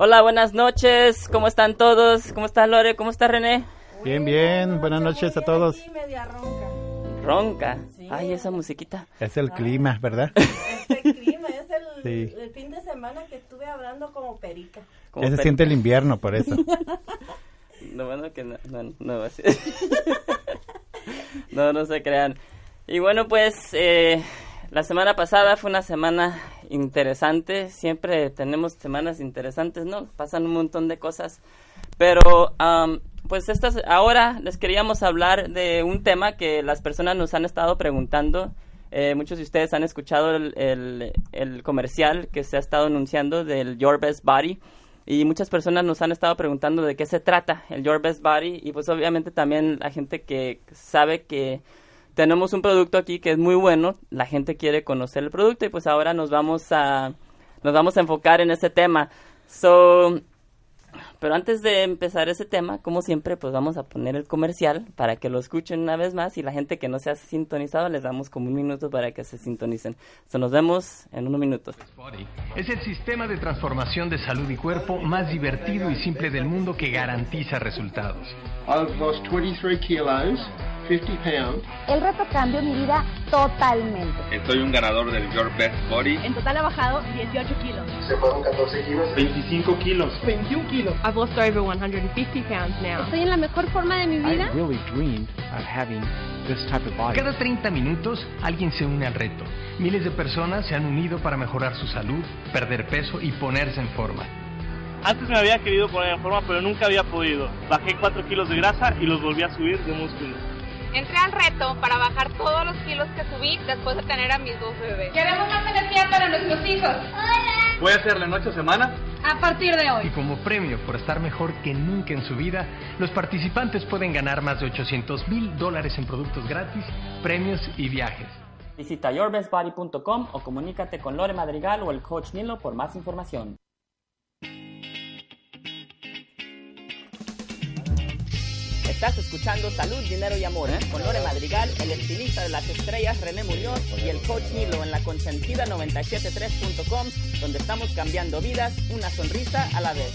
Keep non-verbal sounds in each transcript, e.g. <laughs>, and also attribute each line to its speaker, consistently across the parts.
Speaker 1: Hola, buenas noches. ¿Cómo están todos? ¿Cómo está Lore? ¿Cómo está René?
Speaker 2: Bien, bien. Buenas noches a todos.
Speaker 1: media ronca. ¿Ronca? Ay, esa musiquita.
Speaker 2: Es el clima, ¿verdad? <laughs>
Speaker 3: Es el clima, es el, fin de semana que estuve hablando como perica.
Speaker 2: ya se siente el invierno, por eso. <laughs>
Speaker 1: no, bueno, que no, no, no, <laughs> no, no se crean. Y bueno, pues eh, la semana pasada fue una semana interesante. Siempre tenemos semanas interesantes, ¿no? Pasan un montón de cosas. Pero, um, pues estas, ahora les queríamos hablar de un tema que las personas nos han estado preguntando. Eh, muchos de ustedes han escuchado el, el, el, comercial que se ha estado anunciando del Your Best Body. Y muchas personas nos han estado preguntando de qué se trata el Your Best Body. Y pues obviamente también la gente que sabe que tenemos un producto aquí que es muy bueno, la gente quiere conocer el producto y pues ahora nos vamos a nos vamos a enfocar en ese tema. So, pero antes de empezar ese tema, como siempre, pues vamos a poner el comercial para que lo escuchen una vez más y la gente que no se ha sintonizado les damos como un minuto para que se sintonicen. So, nos vemos en unos minutos.
Speaker 4: Es el sistema de transformación de salud y cuerpo más divertido y simple del mundo que garantiza resultados.
Speaker 5: I've lost 23 kilos, 50 pounds.
Speaker 6: El reto cambió mi vida totalmente.
Speaker 7: Soy un ganador del Your Best Body.
Speaker 8: En total he bajado 18 kilos.
Speaker 5: Se fueron 14 kilos.
Speaker 7: 25 kilos.
Speaker 8: 21 kilos. I've lost over 150 pounds now.
Speaker 6: Estoy en la mejor forma de mi vida.
Speaker 9: I really dreamed of having this type of body.
Speaker 4: Cada 30 minutos alguien se une al reto. Miles de personas se han unido para mejorar su salud, perder peso y ponerse en forma.
Speaker 10: Antes me había querido poner en forma, pero nunca había podido. Bajé 4 kilos de grasa y los volví a subir de músculo.
Speaker 11: Entré al reto para bajar todos los kilos que subí después de tener a mis dos bebés.
Speaker 12: Queremos más energía para nuestros hijos.
Speaker 7: Hola. ¿Voy a hacerle en ocho semanas?
Speaker 12: A partir de hoy.
Speaker 4: Y como premio por estar mejor que nunca en su vida, los participantes pueden ganar más de 800 mil dólares en productos gratis, premios y viajes.
Speaker 1: Visita yourbestbody.com o comunícate con Lore Madrigal o el coach Nilo por más información. Estás escuchando Salud, Dinero y Amor con Lore Madrigal, el estilista de las estrellas René Muñoz y el coach Nilo en la consentida973.com, donde estamos cambiando vidas, una sonrisa a la vez.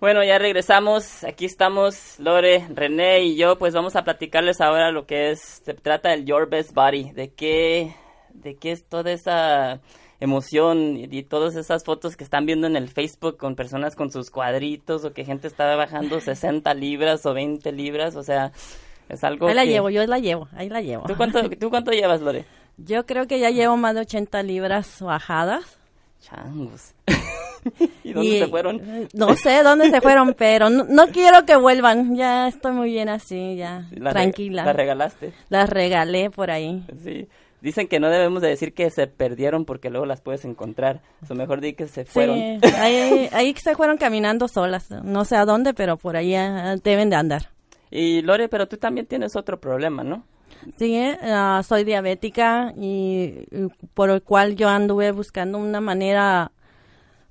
Speaker 1: Bueno, ya regresamos. Aquí estamos Lore, René y yo. Pues vamos a platicarles ahora lo que es. Se trata del Your Best Body. De qué, de qué es toda esa emoción y, y, todas esas fotos que están viendo en el Facebook con personas con sus cuadritos o que gente estaba bajando <laughs> 60 libras o 20 libras. O sea, es algo.
Speaker 3: Ahí la
Speaker 1: que...
Speaker 3: llevo, yo la llevo, ahí la llevo.
Speaker 1: ¿Tú cuánto, <laughs> ¿Tú cuánto llevas, Lore?
Speaker 3: Yo creo que ya llevo más de 80 libras bajadas.
Speaker 1: Changos. <laughs> ¿Y dónde y, se fueron?
Speaker 3: No sé dónde se fueron, pero no, no, quiero que vuelvan. Ya estoy muy bien así, ya
Speaker 1: la
Speaker 3: tranquila.
Speaker 1: ¿Las regalaste?
Speaker 3: Las regalé por ahí.
Speaker 1: Sí. Dicen que no debemos de decir que se perdieron porque luego las puedes encontrar. O mejor di que se fueron.
Speaker 3: Sí, ahí, ahí se fueron caminando solas. No sé a dónde, pero por ahí deben de andar.
Speaker 1: Y Lore, pero tú también tienes otro problema, ¿no?
Speaker 3: Sí, uh, soy diabética y, y, por el cual yo anduve buscando una manera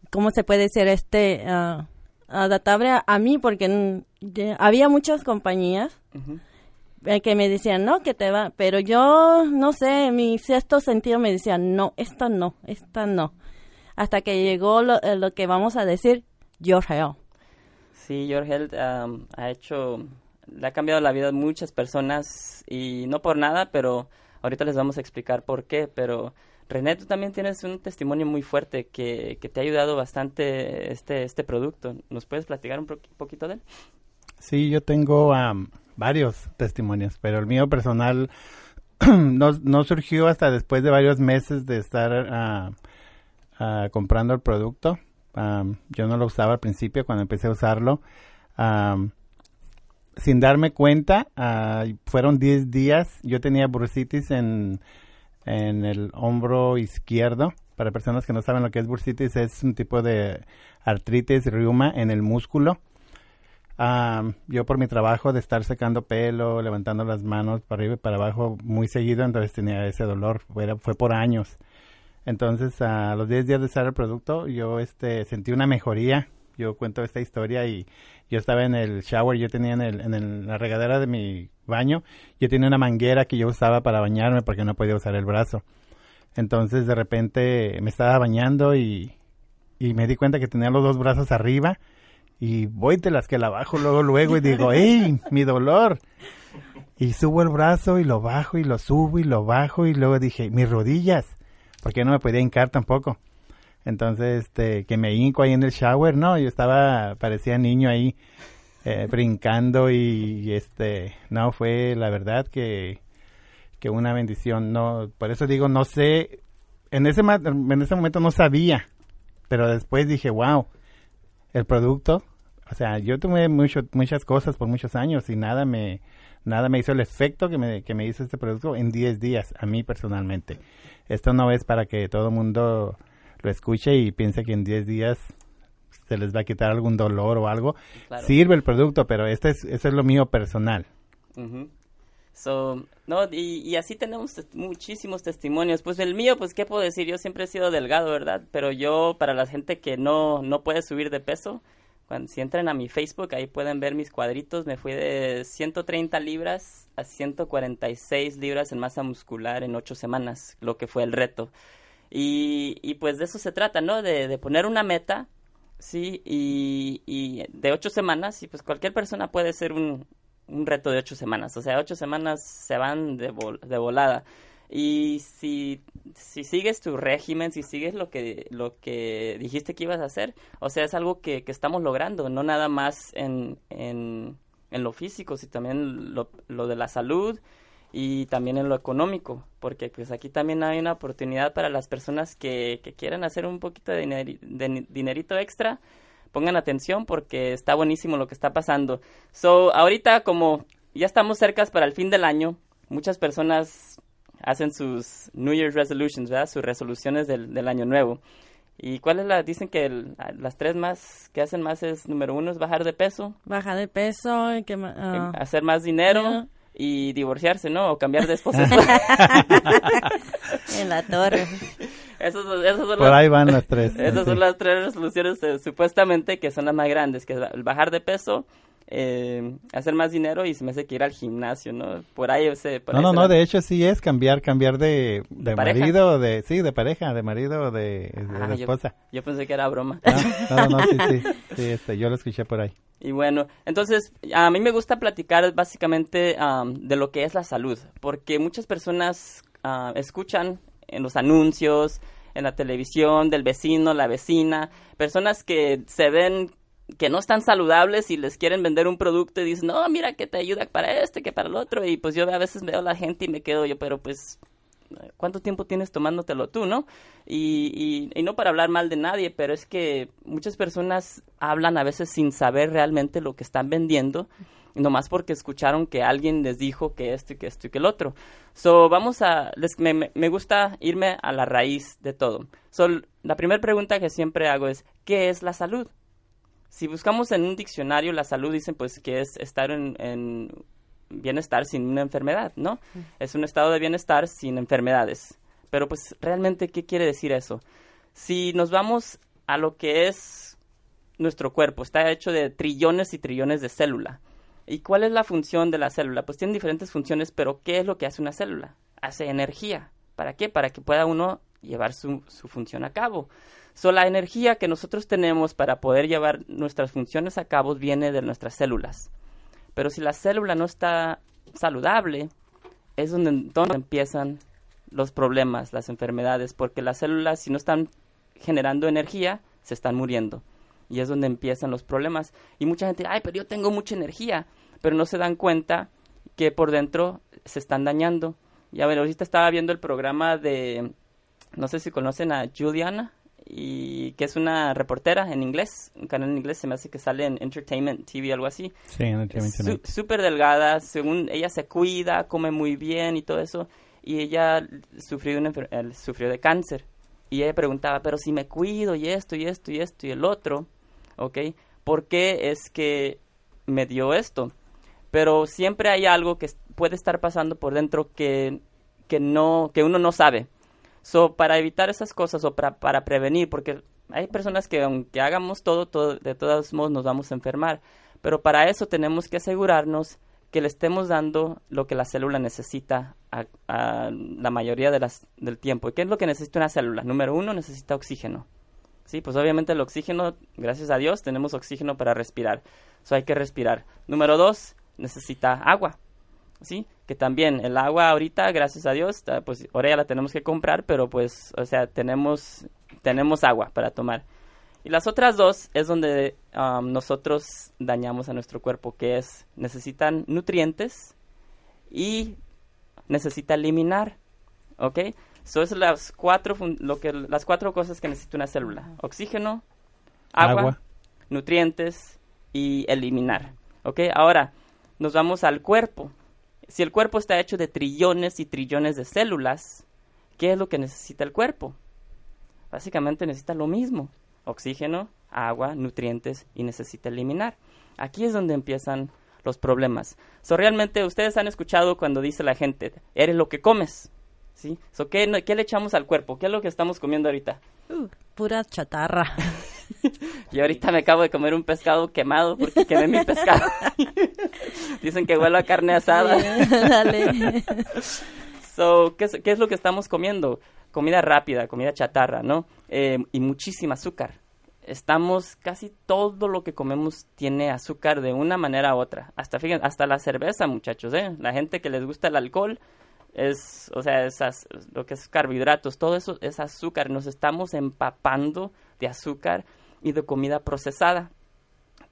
Speaker 3: ¿cómo se puede decir? Este, uh, adaptable a, a, mí, porque había muchas compañías uh -huh. Que me decían, no, que te va, pero yo, no sé, mi sexto sentido me decía, no, esta no, esta no. Hasta que llegó lo, lo que vamos a decir, Your Health.
Speaker 1: Sí, Health um, ha hecho, le ha cambiado la vida a muchas personas y no por nada, pero ahorita les vamos a explicar por qué, pero René, tú también tienes un testimonio muy fuerte que, que te ha ayudado bastante este, este producto. ¿Nos puedes platicar un po poquito de él?
Speaker 2: Sí, yo tengo um, varios testimonios, pero el mío personal <clears throat> no, no, surgió hasta después de varios meses de estar uh, comprando el producto. Um, yo no lo usaba al principio cuando empecé a usarlo. Um, sin darme cuenta, fueron 10 días. Yo tenía bursitis en en el hombro izquierdo. Para personas que no saben lo que es bursitis, es un tipo de artritis, reuma en el músculo. Um, yo por mi trabajo de estar secando pelo, levantando las manos para arriba y para abajo muy seguido, entonces tenía ese dolor, fue, fue por años. Entonces a los 10 días de usar el producto, yo este, sentí una mejoría. Yo cuento esta historia y yo estaba en el shower, yo tenía en, el, en la regadera de mi baño, yo tenía una manguera que yo usaba para bañarme porque no podía usar el brazo. Entonces de repente me estaba bañando y, y me di cuenta que tenía los dos brazos arriba y voy de las que la bajo luego luego y digo, ¡ey! mi dolor. Y subo el brazo y lo bajo y lo subo y lo bajo y luego dije, mis rodillas, porque no me podía hincar tampoco. Entonces, este, que me hinco ahí en el shower, no, yo estaba, parecía niño ahí, eh, brincando y, este, no, fue la verdad que, que una bendición, no, por eso digo, no sé en ese, en ese momento no sabía, pero después dije, wow, el producto, o sea, yo tomé mucho, muchas cosas por muchos años y nada me, nada me hizo el efecto que me, que me hizo este producto en 10 días, a mí personalmente. Esto no es para que todo el mundo lo escuche y piense que en 10 días se les va a quitar algún dolor o algo.
Speaker 1: Claro.
Speaker 2: Sirve el producto, pero este es, eso es lo mío personal.
Speaker 1: Ujú. So, no, y, y así tenemos muchísimos testimonios. Pues el mío, pues, ¿qué puedo decir? Yo siempre he sido delgado, ¿verdad? Pero yo, para la gente que no, no puede subir de peso, cuando, si entran a mi Facebook, ahí pueden ver mis cuadritos. Me fui de 130 libras a 146 libras en masa muscular en ocho semanas, lo que fue el reto. Y, y pues de eso se trata, ¿no? De, de poner una meta, sí, y, y de ocho semanas, y pues cualquier persona puede ser un, un reto de ocho semanas. O sea, ocho semanas se van de, vol- de volada. Y si, si sigues tu régimen, si sigues lo que, lo que dijiste que ibas a hacer, o sea, es algo que, que estamos logrando, no nada más en, en, en lo físico, sino también lo, lo de la salud y también en lo económico, porque pues aquí también hay una oportunidad para las personas que, que quieran hacer un poquito de, dineri- de dinerito extra, pongan atención porque está buenísimo lo que está pasando. So, ahorita como ya estamos cercas para el fin del año, muchas personas hacen sus New Year's resolutions, ¿verdad? Sus resoluciones del, del año nuevo. ¿Y cuáles las dicen que el- las tres más que hacen más es número uno es bajar de peso,
Speaker 3: Baja de peso, y que, ah,
Speaker 1: hacer más dinero
Speaker 3: Dinero.
Speaker 1: y divorciarse, ¿no? O cambiar de esposa. <laughs> <laughs>
Speaker 3: en la torre.
Speaker 1: Esos son
Speaker 2: Por
Speaker 1: las-
Speaker 2: ahí van las tres. <laughs>
Speaker 1: Esas
Speaker 2: Sí.
Speaker 1: son las tres resoluciones eh, supuestamente que son las más grandes, que es el bajar de peso, eh, hacer más dinero y se me hace que ir al gimnasio, ¿no? Por ahí se... por
Speaker 2: No,
Speaker 1: ahí
Speaker 2: no,
Speaker 1: se
Speaker 2: no,
Speaker 1: la-
Speaker 2: de hecho sí es cambiar, cambiar de, de
Speaker 1: pareja?
Speaker 2: marido, de, sí, de pareja, de marido o de, de
Speaker 1: Ah, yo-
Speaker 2: esposa.
Speaker 1: Yo, pensé que era broma.
Speaker 2: No, no, no, sí, sí, <laughs> sí, este, yo lo escuché por ahí.
Speaker 1: Y bueno, entonces a mí me gusta platicar básicamente am, de lo que es la salud, porque muchas personas ah, escuchan en los anuncios, en la televisión, del vecino, la vecina, personas que se ven que no están saludables y les quieren vender un producto y dicen, no, mira que te ayuda para este, que para el otro, y pues yo a veces veo a la gente y me quedo yo, pero pues ¿cuánto tiempo tienes tomándotelo tú, no? Y, y, y no para hablar mal de nadie, pero es que muchas personas hablan a veces sin saber realmente lo que están vendiendo, nomás porque escucharon que alguien les dijo que esto y que esto y que el otro. So, vamos a, les- me, gusta irme a la raíz de todo. So, la primera pregunta que siempre hago es, ¿qué es la salud? Si buscamos en un diccionario la salud, dicen pues que es estar en, en bienestar sin una enfermedad, ¿no? Es un estado de bienestar sin enfermedades. Pero pues realmente, ¿qué quiere decir eso? Si nos vamos a lo que es nuestro cuerpo, está hecho de trillones y trillones de células. ¿Y cuál es la función de la célula? Pues tiene diferentes funciones, pero ¿qué es lo que hace una célula? Hace energía. ¿Para qué? Para que pueda uno llevar su, su función a cabo. So, la energía que nosotros tenemos para poder llevar nuestras funciones a cabo viene de nuestras células. Pero si la célula no está saludable, es donde entonces empiezan los problemas, las enfermedades, porque las células si no están generando energía, se están muriendo. Y es donde empiezan los problemas. Y mucha gente, ay, pero yo tengo mucha energía, pero no se dan cuenta que por dentro se están dañando. Ya ver, ahorita estaba viendo el programa de, no sé si conocen a Juliana, y que es una reportera en inglés, un canal en inglés, se me hace que sale en Entertainment TV, algo así.
Speaker 2: Sí, Entertainment.
Speaker 1: Súper delgada, según ella se cuida, come muy bien y todo eso, y ella sufrió de, una eh, sufrió de cáncer. Y ella preguntaba, pero si me cuido y esto y esto y esto y el otro, ¿ok? ¿Por qué es que me dio esto? Pero siempre hay algo que puede estar pasando por dentro que, que, no, que uno no sabe. So, para evitar esas cosas o para, para prevenir, porque hay personas que aunque hagamos todo, todo, de todos modos nos vamos a enfermar. Pero para eso tenemos que asegurarnos que le estemos dando lo que la célula necesita a, la mayoría de las, del tiempo. ¿Y qué es lo que necesita una célula? Número uno, necesita oxígeno. Sí, pues obviamente el oxígeno, gracias a Dios, tenemos oxígeno para respirar. Eso hay que respirar. Número dos, necesita agua. ¿Sí? Que también el agua ahorita, gracias a Dios, pues ahora ya la tenemos que comprar, pero pues, o sea, tenemos, tenemos agua para tomar. Y las otras dos es donde um, nosotros dañamos a nuestro cuerpo, que es, necesitan nutrientes y necesita eliminar, ¿ok? Son es las cuatro, lo que, las cuatro cosas que necesita una célula. Oxígeno, agua, nutrientes y eliminar. ¿Ok? Ahora, nos vamos al cuerpo. Si el cuerpo está hecho de trillones y trillones de células, ¿qué es lo que necesita el cuerpo? Básicamente necesita lo mismo. Oxígeno, agua, nutrientes y necesita eliminar. Aquí es donde empiezan los problemas. So, realmente ustedes han escuchado cuando dice la gente, eres lo que comes. ¿Sí? So, ¿qué, ¿Qué le echamos al cuerpo? ¿Qué es lo que estamos comiendo ahorita?
Speaker 3: Uh, pura chatarra. <laughs> <laughs>
Speaker 1: y ahorita me acabo de comer un pescado quemado porque quemé mi pescado. <laughs> Dicen que huele a carne asada. <laughs> Dale. so, ¿qué es, ¿qué, es, lo que estamos comiendo? Comida rápida, comida chatarra, ¿no? Eh, y muchísima azúcar estamos casi todo lo que comemos tiene azúcar de una manera u otra. Hasta fíjense, hasta la cerveza, muchachos, ¿eh? La gente que les gusta el alcohol es, o sea, esas, lo que es carbohidratos, todo eso es azúcar. Nos estamos empapando de azúcar y de comida procesada.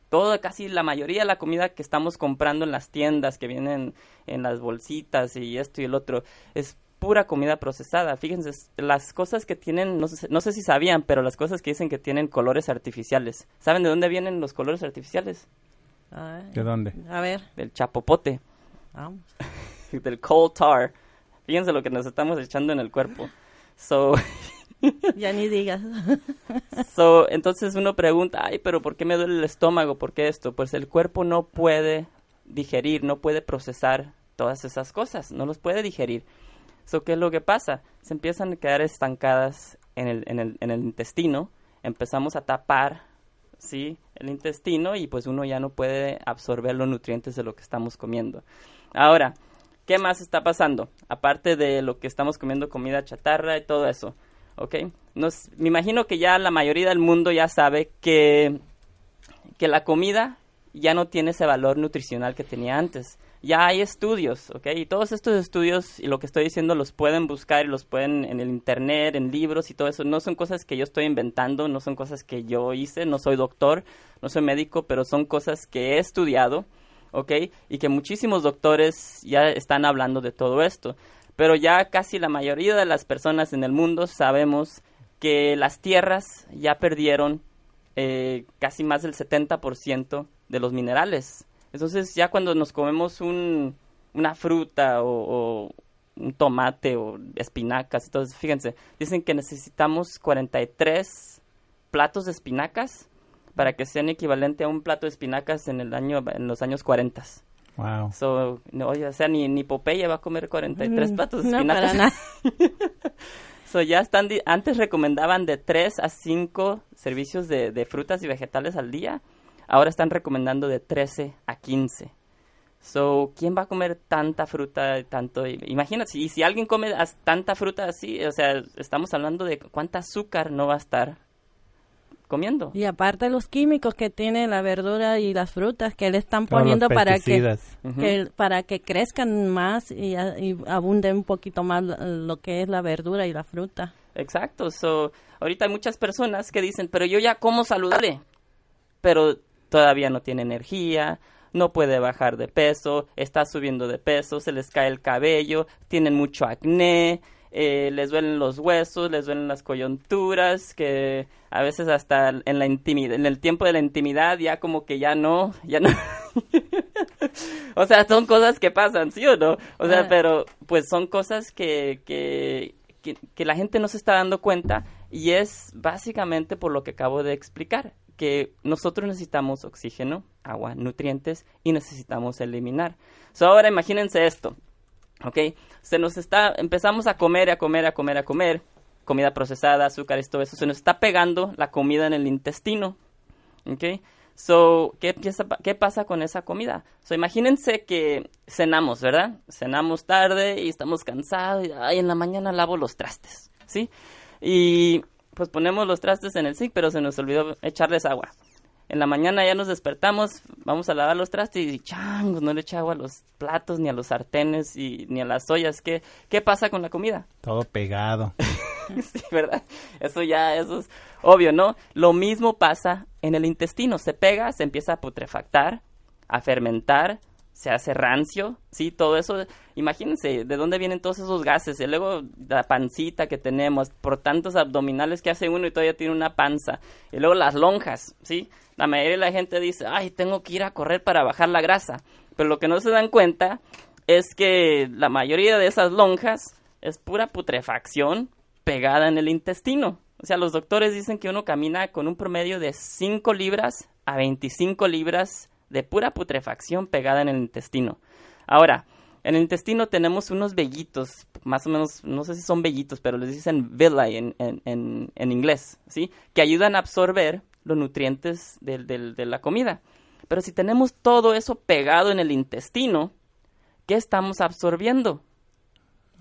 Speaker 1: Todo, casi la mayoría de la comida que estamos comprando en las tiendas, que vienen en las bolsitas y esto y el otro, es pura comida procesada. Fíjense, las cosas que tienen, no sé, no sé si sabían, pero las cosas que dicen que tienen colores artificiales. ¿Saben de dónde vienen los colores artificiales?
Speaker 2: ¿De dónde?
Speaker 3: A ver.
Speaker 1: Del chapopote. <laughs> Del coal tar. Fíjense lo que nos estamos echando en el cuerpo. So, <laughs> <laughs>
Speaker 3: ya ni digas.
Speaker 1: so, entonces uno pregunta, ay, pero ¿por qué me duele el estómago? ¿Por qué esto? Pues el cuerpo no puede digerir, no puede procesar todas esas cosas, no los puede digerir. So, ¿Qué es lo que pasa? Se empiezan a quedar estancadas en el, en el, en el intestino, empezamos a tapar ¿sí? el intestino y pues uno ya no puede absorber los nutrientes de lo que estamos comiendo. Ahora, ¿qué más está pasando? Aparte de lo que estamos comiendo, comida chatarra y todo eso, ¿ok? Nos, me imagino que ya la mayoría del mundo ya sabe que, que la comida ya no tiene ese valor nutricional que tenía antes ya hay estudios, ¿ok? Y todos estos estudios y lo que estoy diciendo los pueden buscar y los pueden en el internet, en libros y todo eso. No son cosas que yo estoy inventando, no son cosas que yo hice, no soy doctor, no soy médico, pero son cosas que he estudiado, ¿ok? Y que muchísimos doctores ya están hablando de todo esto. Pero ya casi la mayoría de las personas en el mundo sabemos que las tierras ya perdieron eh, casi más del 70% de los minerales entonces ya cuando nos comemos un, una fruta o, un tomate o espinacas, entonces fíjense, dicen que necesitamos 43 platos de espinacas para que sean equivalente a un plato de espinacas en el año en los años 40.
Speaker 2: Wow.
Speaker 1: So, no, o sea, ni, ni Popeye va a comer 43 mm, platos de espinacas. No, para <laughs> so, ya están, antes recomendaban de 3 a 5 servicios de, de frutas y vegetales al día ahora están recomendando de 13 a 15. So, ¿quién va a comer tanta fruta, tanto? Imagínate, y si alguien come tanta fruta así, o sea, estamos hablando de cuánta azúcar no va a estar comiendo.
Speaker 3: Y aparte los químicos que tiene la verdura y las frutas que le están poniendo para que, para que crezcan más y, y, abunde un poquito más lo que es la verdura y la fruta.
Speaker 1: Exacto. So, ahorita hay muchas personas que dicen, pero yo ya como saludable. Pero todavía no tiene energía, no puede bajar de peso, está subiendo de peso, se les cae el cabello, tienen mucho acné, eh, les duelen los huesos, les duelen las coyunturas, que a veces hasta en la intimidad, en el tiempo de la intimidad ya como que ya no, ya no. <laughs> o sea, son cosas que pasan, ¿sí o no? O sea, ah. pero pues son cosas que, que, que, que la gente no se está dando cuenta y es básicamente por lo que acabo de explicar que nosotros necesitamos oxígeno, agua, nutrientes y necesitamos eliminar. So, ahora imagínense esto, ¿ok? Se nos está, empezamos a comer, a comer, a comer, a comer, comida procesada, azúcares, todo eso, se nos está pegando la comida en el intestino, ¿ok? So, ¿qué, ¿qué pasa con esa comida? So, imagínense que cenamos, ¿verdad? Cenamos tarde y estamos cansados y ay, en la mañana lavo los trastes, ¿sí? Y pues ponemos los trastes en el sink, pero se nos olvidó echarles agua. En la mañana ya nos despertamos, vamos a lavar los trastes y changos, no le echa agua a los platos, ni a los sartenes, y, ni a las ollas. ¿Qué, ¿Qué pasa con la comida? <laughs>
Speaker 2: Todo pegado.
Speaker 1: sí, ¿verdad? Eso ya, eso es obvio, ¿no? Lo mismo pasa en el intestino. Se pega, se empieza a putrefactar, a fermentar, se hace rancio, sí, todo eso, imagínense de dónde vienen todos esos gases, y luego la pancita que tenemos, por tantos abdominales que hace uno y todavía tiene una panza, y luego las lonjas, sí, la mayoría de la gente dice, ay, tengo que ir a correr para bajar la grasa, pero lo que no se dan cuenta es que la mayoría de esas lonjas es pura putrefacción pegada en el intestino. O sea, los doctores dicen que uno camina con un promedio de 5 libras a 25 libras de pura putrefacción pegada en el intestino. Ahora, en el intestino tenemos unos vellitos, más o menos, no sé si son vellitos, pero les dicen villi en, en, en, inglés, ¿sí? Que ayudan a absorber los nutrientes de la comida. Pero si tenemos todo eso pegado en el intestino, ¿qué estamos absorbiendo?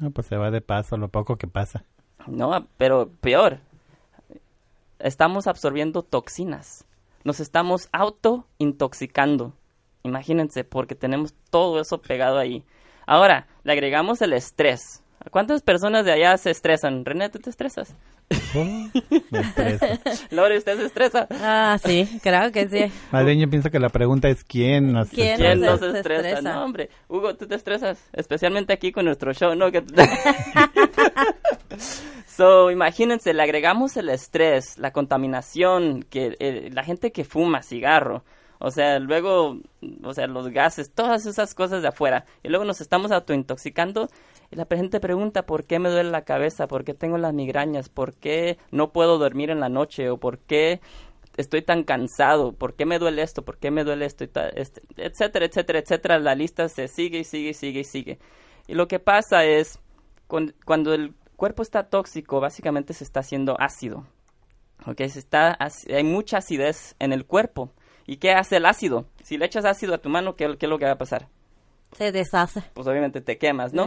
Speaker 2: No, pues se va de paso lo poco que pasa.
Speaker 1: No, pero peor, estamos absorbiendo toxinas nos estamos auto-intoxicando. Imagínense, porque tenemos todo eso pegado ahí. Ahora, le agregamos el estrés. ¿Cuántas personas de allá se estresan? René, ¿tú te estresas? <laughs> Lore, ¿usted se estresa?
Speaker 3: Ah, sí, claro que sí.
Speaker 2: Más bien yo pienso que la pregunta es ¿quién nos
Speaker 1: ¿Quién no se estresa? No, hombre. Hugo, ¿tú te estresas? Especialmente aquí con nuestro show, ¿no? <laughs> so, imagínense, le agregamos el estrés, la contaminación, que eh, la gente que fuma cigarro, o sea, luego, o sea, los gases, todas esas cosas de afuera. Y luego nos estamos autointoxicando la gente pregunta por qué me duele la cabeza, por qué tengo las migrañas, por qué no puedo dormir en la noche o por qué estoy tan cansado, por qué me duele esto, por qué me duele esto, este, etcétera, etcétera, etcétera. La lista se sigue y sigue y sigue y sigue. Y lo que pasa es, cuando el cuerpo está tóxico, básicamente se está haciendo ácido. Okay, se está, hay mucha acidez en el cuerpo. ¿Y qué hace el ácido? Si le echas ácido a tu mano, ¿qué, qué es lo que va a pasar?
Speaker 3: Se deshace.
Speaker 1: Pues obviamente te quemas, ¿no?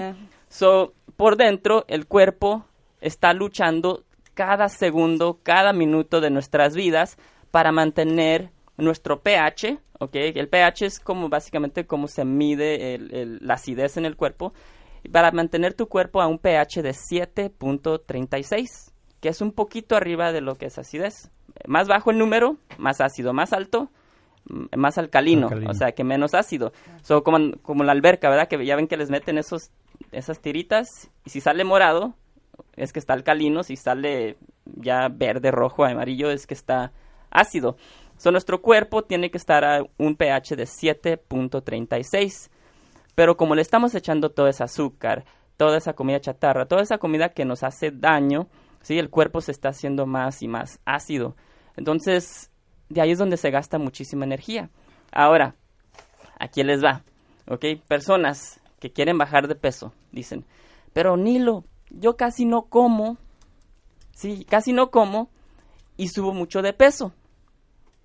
Speaker 1: So, por dentro, el cuerpo está luchando cada segundo, cada minuto de nuestras vidas para mantener nuestro pH, ¿ok? El pH es como básicamente cómo se mide la acidez en el cuerpo, para mantener tu cuerpo a un pH de 7.36, que es un poquito arriba de lo que es acidez. Más bajo el número, más ácido, más alto, más alcalino, o sea, que menos ácido. So, como, como la alberca, ¿verdad? Que ya ven que les meten esos, esas tiritas y si sale morado es que está alcalino, si sale ya verde, rojo, amarillo es que está ácido. Nuestro cuerpo tiene que estar a un pH de 7.36. Pero como le estamos echando todo ese azúcar, toda esa comida chatarra, toda esa comida que nos hace daño, ¿sí? el cuerpo se está haciendo más y más ácido. Entonces, de ahí es donde se gasta muchísima energía. Ahora, aquí les va, ¿ok? Personas que quieren bajar de peso, dicen, pero Nilo, yo casi no como, sí, casi no como y subo mucho de peso,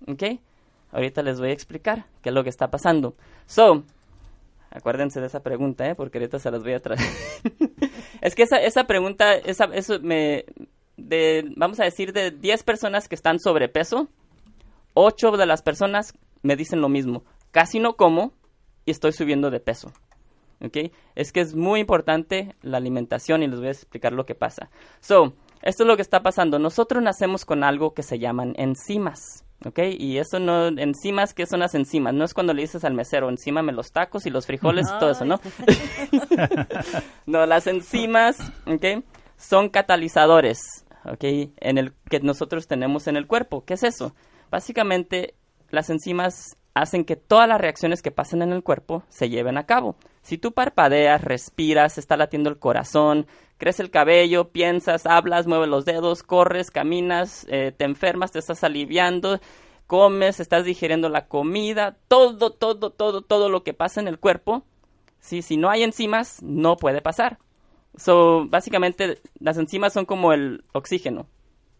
Speaker 1: ¿ok? Ahorita les voy a explicar qué es lo que está pasando. So, acuérdense de esa pregunta, ¿eh? Porque ahorita se las voy a traer. <laughs> es que esa, esa pregunta, esa, eso me, de, vamos a decir, de 10 personas que están sobrepeso, Ocho de las personas me dicen lo mismo. Casi no como y estoy subiendo de peso. ¿Ok? Es que es muy importante la alimentación y les voy a explicar lo que pasa. So, esto es lo que está pasando. Nosotros nacemos con algo que se llaman enzimas. ¿Ok? Y eso no, enzimas, ¿qué son las enzimas? No es cuando le dices al mesero, encímame los tacos y los frijoles y todo eso, ¿no? <laughs> no, las enzimas, ¿ok? Son catalizadores, ¿ok? En el que nosotros tenemos en el cuerpo. ¿Qué es eso? Básicamente, las enzimas hacen que todas las reacciones que pasan en el cuerpo se lleven a cabo. Si tú parpadeas, respiras, está latiendo el corazón, crece el cabello, piensas, hablas, mueves los dedos, corres, caminas, eh, te enfermas, te estás aliviando, comes, estás digiriendo la comida, todo, todo, todo, todo lo que pasa en el cuerpo, si no hay enzimas, no puede pasar. So, básicamente, las enzimas son como el oxígeno.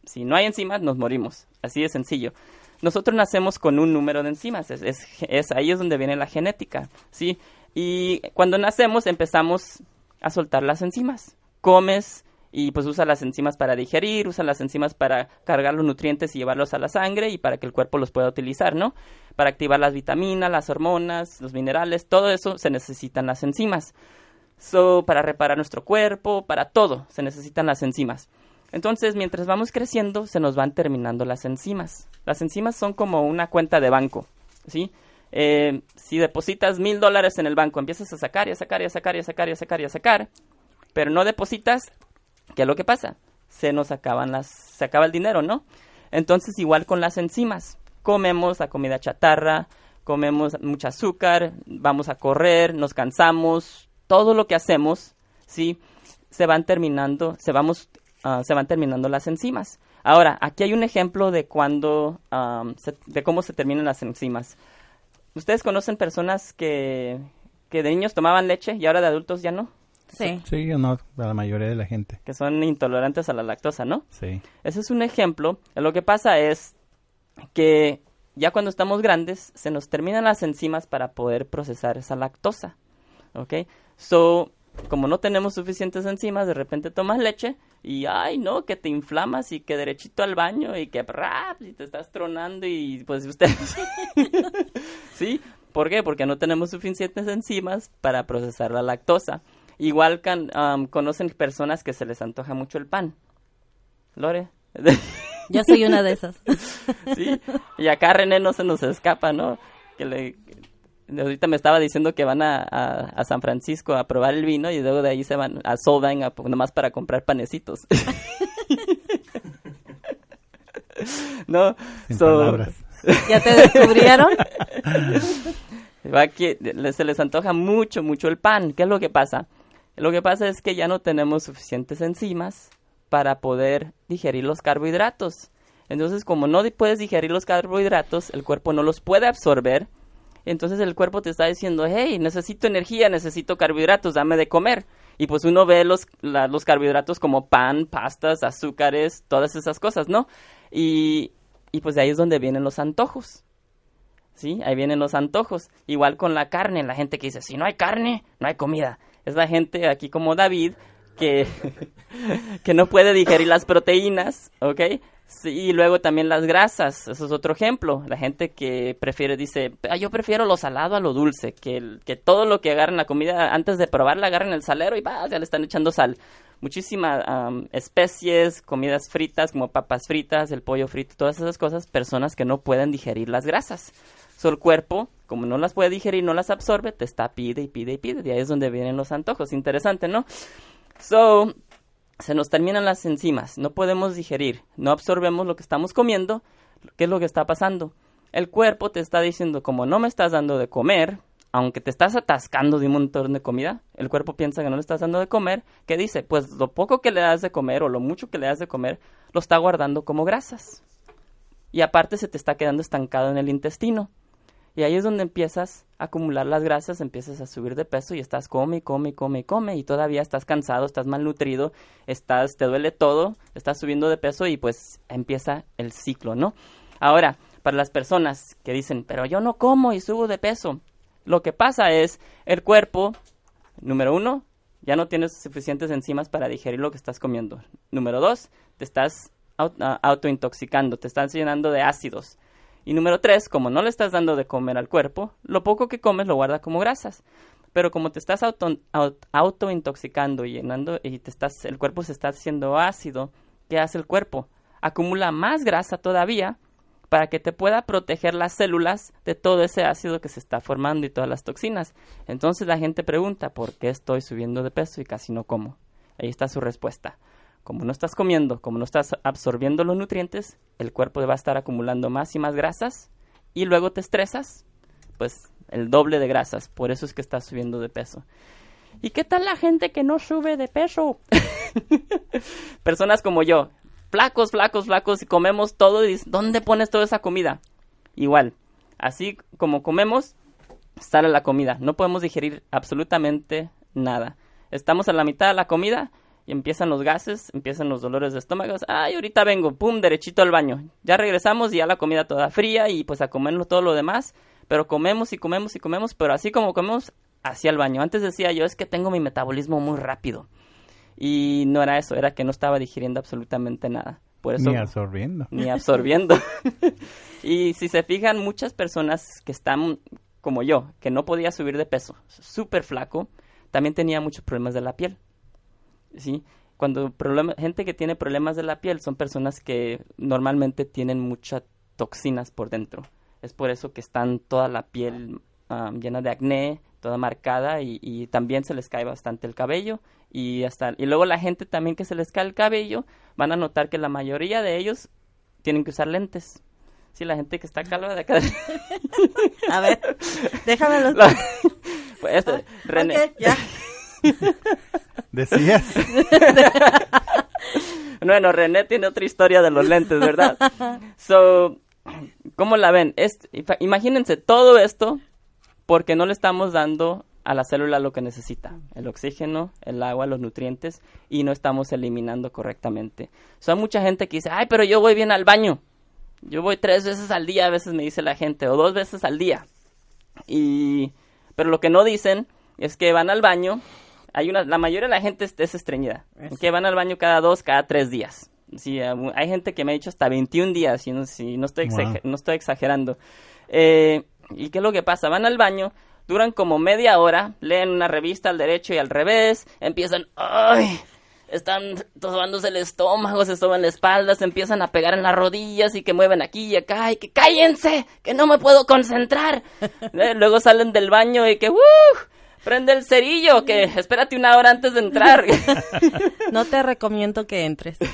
Speaker 1: Si no hay enzimas, nos morimos. Así de sencillo nosotros nacemos con un número de enzimas, es, es, ahí es donde viene la genética, ¿sí? Y cuando nacemos empezamos a soltar las enzimas. Comes y pues usa las enzimas para digerir, usa las enzimas para cargar los nutrientes y llevarlos a la sangre y para que el cuerpo los pueda utilizar, ¿no? Para activar las vitaminas, las hormonas, los minerales, todo eso se necesitan las enzimas. So, para reparar nuestro cuerpo, para todo se necesitan las enzimas. Entonces, mientras vamos creciendo, se nos van terminando las enzimas. Las enzimas son como una cuenta de banco, ¿sí? Eh, si depositas mil dólares en el banco, empiezas a sacar y a sacar y a sacar y a sacar y a sacar y a sacar, pero no depositas, ¿qué es lo que pasa? Se nos acaban las, se acaba el dinero, ¿no? Entonces igual con las enzimas, comemos la comida chatarra, comemos mucho azúcar, vamos a correr, nos cansamos, todo lo que hacemos, sí, se van terminando, se vamos, ah, se van terminando las enzimas. Ahora, aquí hay un ejemplo de cuando, de cómo se terminan las enzimas. ¿Ustedes conocen personas que, que de niños tomaban leche y ahora de adultos ya no?
Speaker 2: Sí. Sí, o no, la mayoría de la gente.
Speaker 1: Que son intolerantes a la lactosa, ¿no?
Speaker 2: Sí.
Speaker 1: Ese es un ejemplo. Lo que pasa es que ya cuando estamos grandes se nos terminan las enzimas para poder procesar esa lactosa. ¿Ok? So, como no tenemos suficientes enzimas, de repente tomas leche y, ay, no, que te inflamas y que derechito al baño y que rap, y te estás tronando y pues <laughs> usted... ¿Sí? ¿Por qué? Porque no tenemos suficientes enzimas para procesar la lactosa. Igual conocen personas que se les antoja mucho el pan. Lore.
Speaker 3: Yo soy una de esas. <laughs>
Speaker 1: sí, y acá René no se nos escapa, ¿no? Que le, ahorita me estaba diciendo que van a, a, San Francisco a probar el vino y luego de ahí se van a Solvang a, nomás para comprar panecitos. <laughs> no, <laughs>
Speaker 3: ¿Ya te descubrieron?
Speaker 1: Aquí se les antoja mucho, mucho el pan. ¿Qué es lo que pasa? Lo que pasa es que ya no tenemos suficientes enzimas para poder digerir los carbohidratos. Entonces, como no puedes digerir los carbohidratos, el cuerpo no los puede absorber entonces el cuerpo te está diciendo, hey, necesito energía, necesito carbohidratos, dame de comer. Y pues uno ve los, los carbohidratos como pan, pastas, azúcares, todas esas cosas, ¿no? Y, y pues de ahí es donde vienen los antojos. ¿Sí? Ahí vienen los antojos. Igual con la carne, la gente que dice, si no hay carne, no hay comida. Es la gente aquí como David que, <laughs> que no puede digerir las proteínas, ¿ok? Sí, y luego también las grasas, eso es otro ejemplo. La gente que prefiere, dice, ah, yo prefiero lo salado a lo dulce, que, que todo lo que agarren la comida, antes de probarla, agarren el salero y va, ya le están echando sal. Muchísimas especies, comidas fritas como papas fritas, el pollo frito, todas esas cosas, personas que no pueden digerir las grasas. So, el cuerpo, como no las puede digerir, no las absorbe, te está pide y pide y pide. Y ahí es donde vienen los antojos. Interesante, ¿no? So, se nos terminan las enzimas, no podemos digerir, no absorbemos lo que estamos comiendo, ¿qué es lo que está pasando? El cuerpo te está diciendo, como no me estás dando de comer, aunque te estás atascando de un montón de comida, el cuerpo piensa que no le estás dando de comer, ¿qué dice? Pues lo poco que le das de comer o lo mucho que le das de comer, lo está guardando como grasas. Y aparte se te está quedando estancado en el intestino. Y ahí es donde empiezas a acumular las grasas, empiezas a subir de peso y estás come come come come y todavía estás cansado, estás malnutrido, estás, te duele todo, estás subiendo de peso y pues empieza el ciclo, ¿no? Ahora, para las personas que dicen, pero yo no como y subo de peso, lo que pasa es el cuerpo, número uno, ya no tienes suficientes enzimas para digerir lo que estás comiendo. Número dos, te estás autointoxicando, te estás llenando de ácidos. Y número tres, como no le estás dando de comer al cuerpo, lo poco que comes lo guarda como grasas. Pero como te estás auto, auto intoxicando y llenando y te estás, el cuerpo se está haciendo ácido, ¿qué hace el cuerpo? Acumula más grasa todavía para que te pueda proteger las células de todo ese ácido que se está formando y todas las toxinas. Entonces la gente pregunta, ¿por qué estoy subiendo de peso y casi no como? Ahí está su respuesta como no estás comiendo, como no estás absorbiendo los nutrientes, el cuerpo va a estar acumulando más y más grasas y luego te estresas, pues el doble de grasas, por eso es que estás subiendo de peso. ¿Y qué tal la gente que no sube de peso? <laughs> Personas como yo, flacos, flacos, flacos, y comemos todo y ¿dónde pones toda esa comida? Igual, así como comemos, sale la comida, no podemos digerir absolutamente nada. Estamos a la mitad de la comida y empiezan los gases, empiezan los dolores de estómago. Ay, ahorita vengo, pum, derechito al baño. Ya regresamos y ya la comida toda fría y pues a comernos todo lo demás. Pero comemos y comemos y comemos, pero así como comemos, hacia el baño. Antes decía yo, es que tengo mi metabolismo muy rápido. Y no era eso, era que no estaba digiriendo absolutamente nada. Por eso,
Speaker 2: ni absorbiendo.
Speaker 1: Ni absorbiendo. <laughs> y si se fijan, muchas personas que están como yo, que no podía subir de peso, súper flaco, también tenía muchos problemas de la piel. ¿Sí? Cuando problema, gente que tiene problemas de la piel son personas que normalmente tienen muchas toxinas por dentro. es por eso que están toda la piel um, llena de acné, toda marcada y, y también se les cae bastante el cabello y hasta y luego la gente también que se les cae el cabello van a notar que la mayoría de ellos tienen que usar lentes. Sí, la gente que está calva de acá. <laughs>
Speaker 3: A ver, déjamelo.
Speaker 1: La- <laughs> <laughs> Pues, este, René.
Speaker 3: Ya. <laughs>
Speaker 2: Decías. <laughs>
Speaker 1: bueno, René tiene otra historia de los lentes, ¿verdad? So, ¿cómo la ven? Es, imagínense todo esto porque no le estamos dando a la célula lo que necesita, el oxígeno, el agua, los nutrientes, y no estamos eliminando correctamente. So, hay mucha gente que dice, ay, pero yo voy bien al baño. Yo voy tres veces al día, a veces me dice la gente, o dos veces al día. Y, pero lo que no dicen es que van al baño, hay una, la mayoría de la gente es, es estreñida, que van al baño cada dos, cada tres días. Sí, hay gente que me ha dicho hasta 21 días, y no, si no, estoy, exager- no estoy exagerando. Eh, ¿Y qué es lo que pasa? Van al baño, duran como media hora, leen una revista al derecho y al revés, empiezan, ¡ay! Están sobándose el estómago, se soban la espalda, se empiezan a pegar en las rodillas y que mueven aquí y acá y que cállense, que no me puedo concentrar. <laughs> Eh, Luego salen del baño y que, ¡uh! Prende el cerillo, que espérate una hora antes de entrar. <laughs>
Speaker 3: No te recomiendo que entres. <laughs>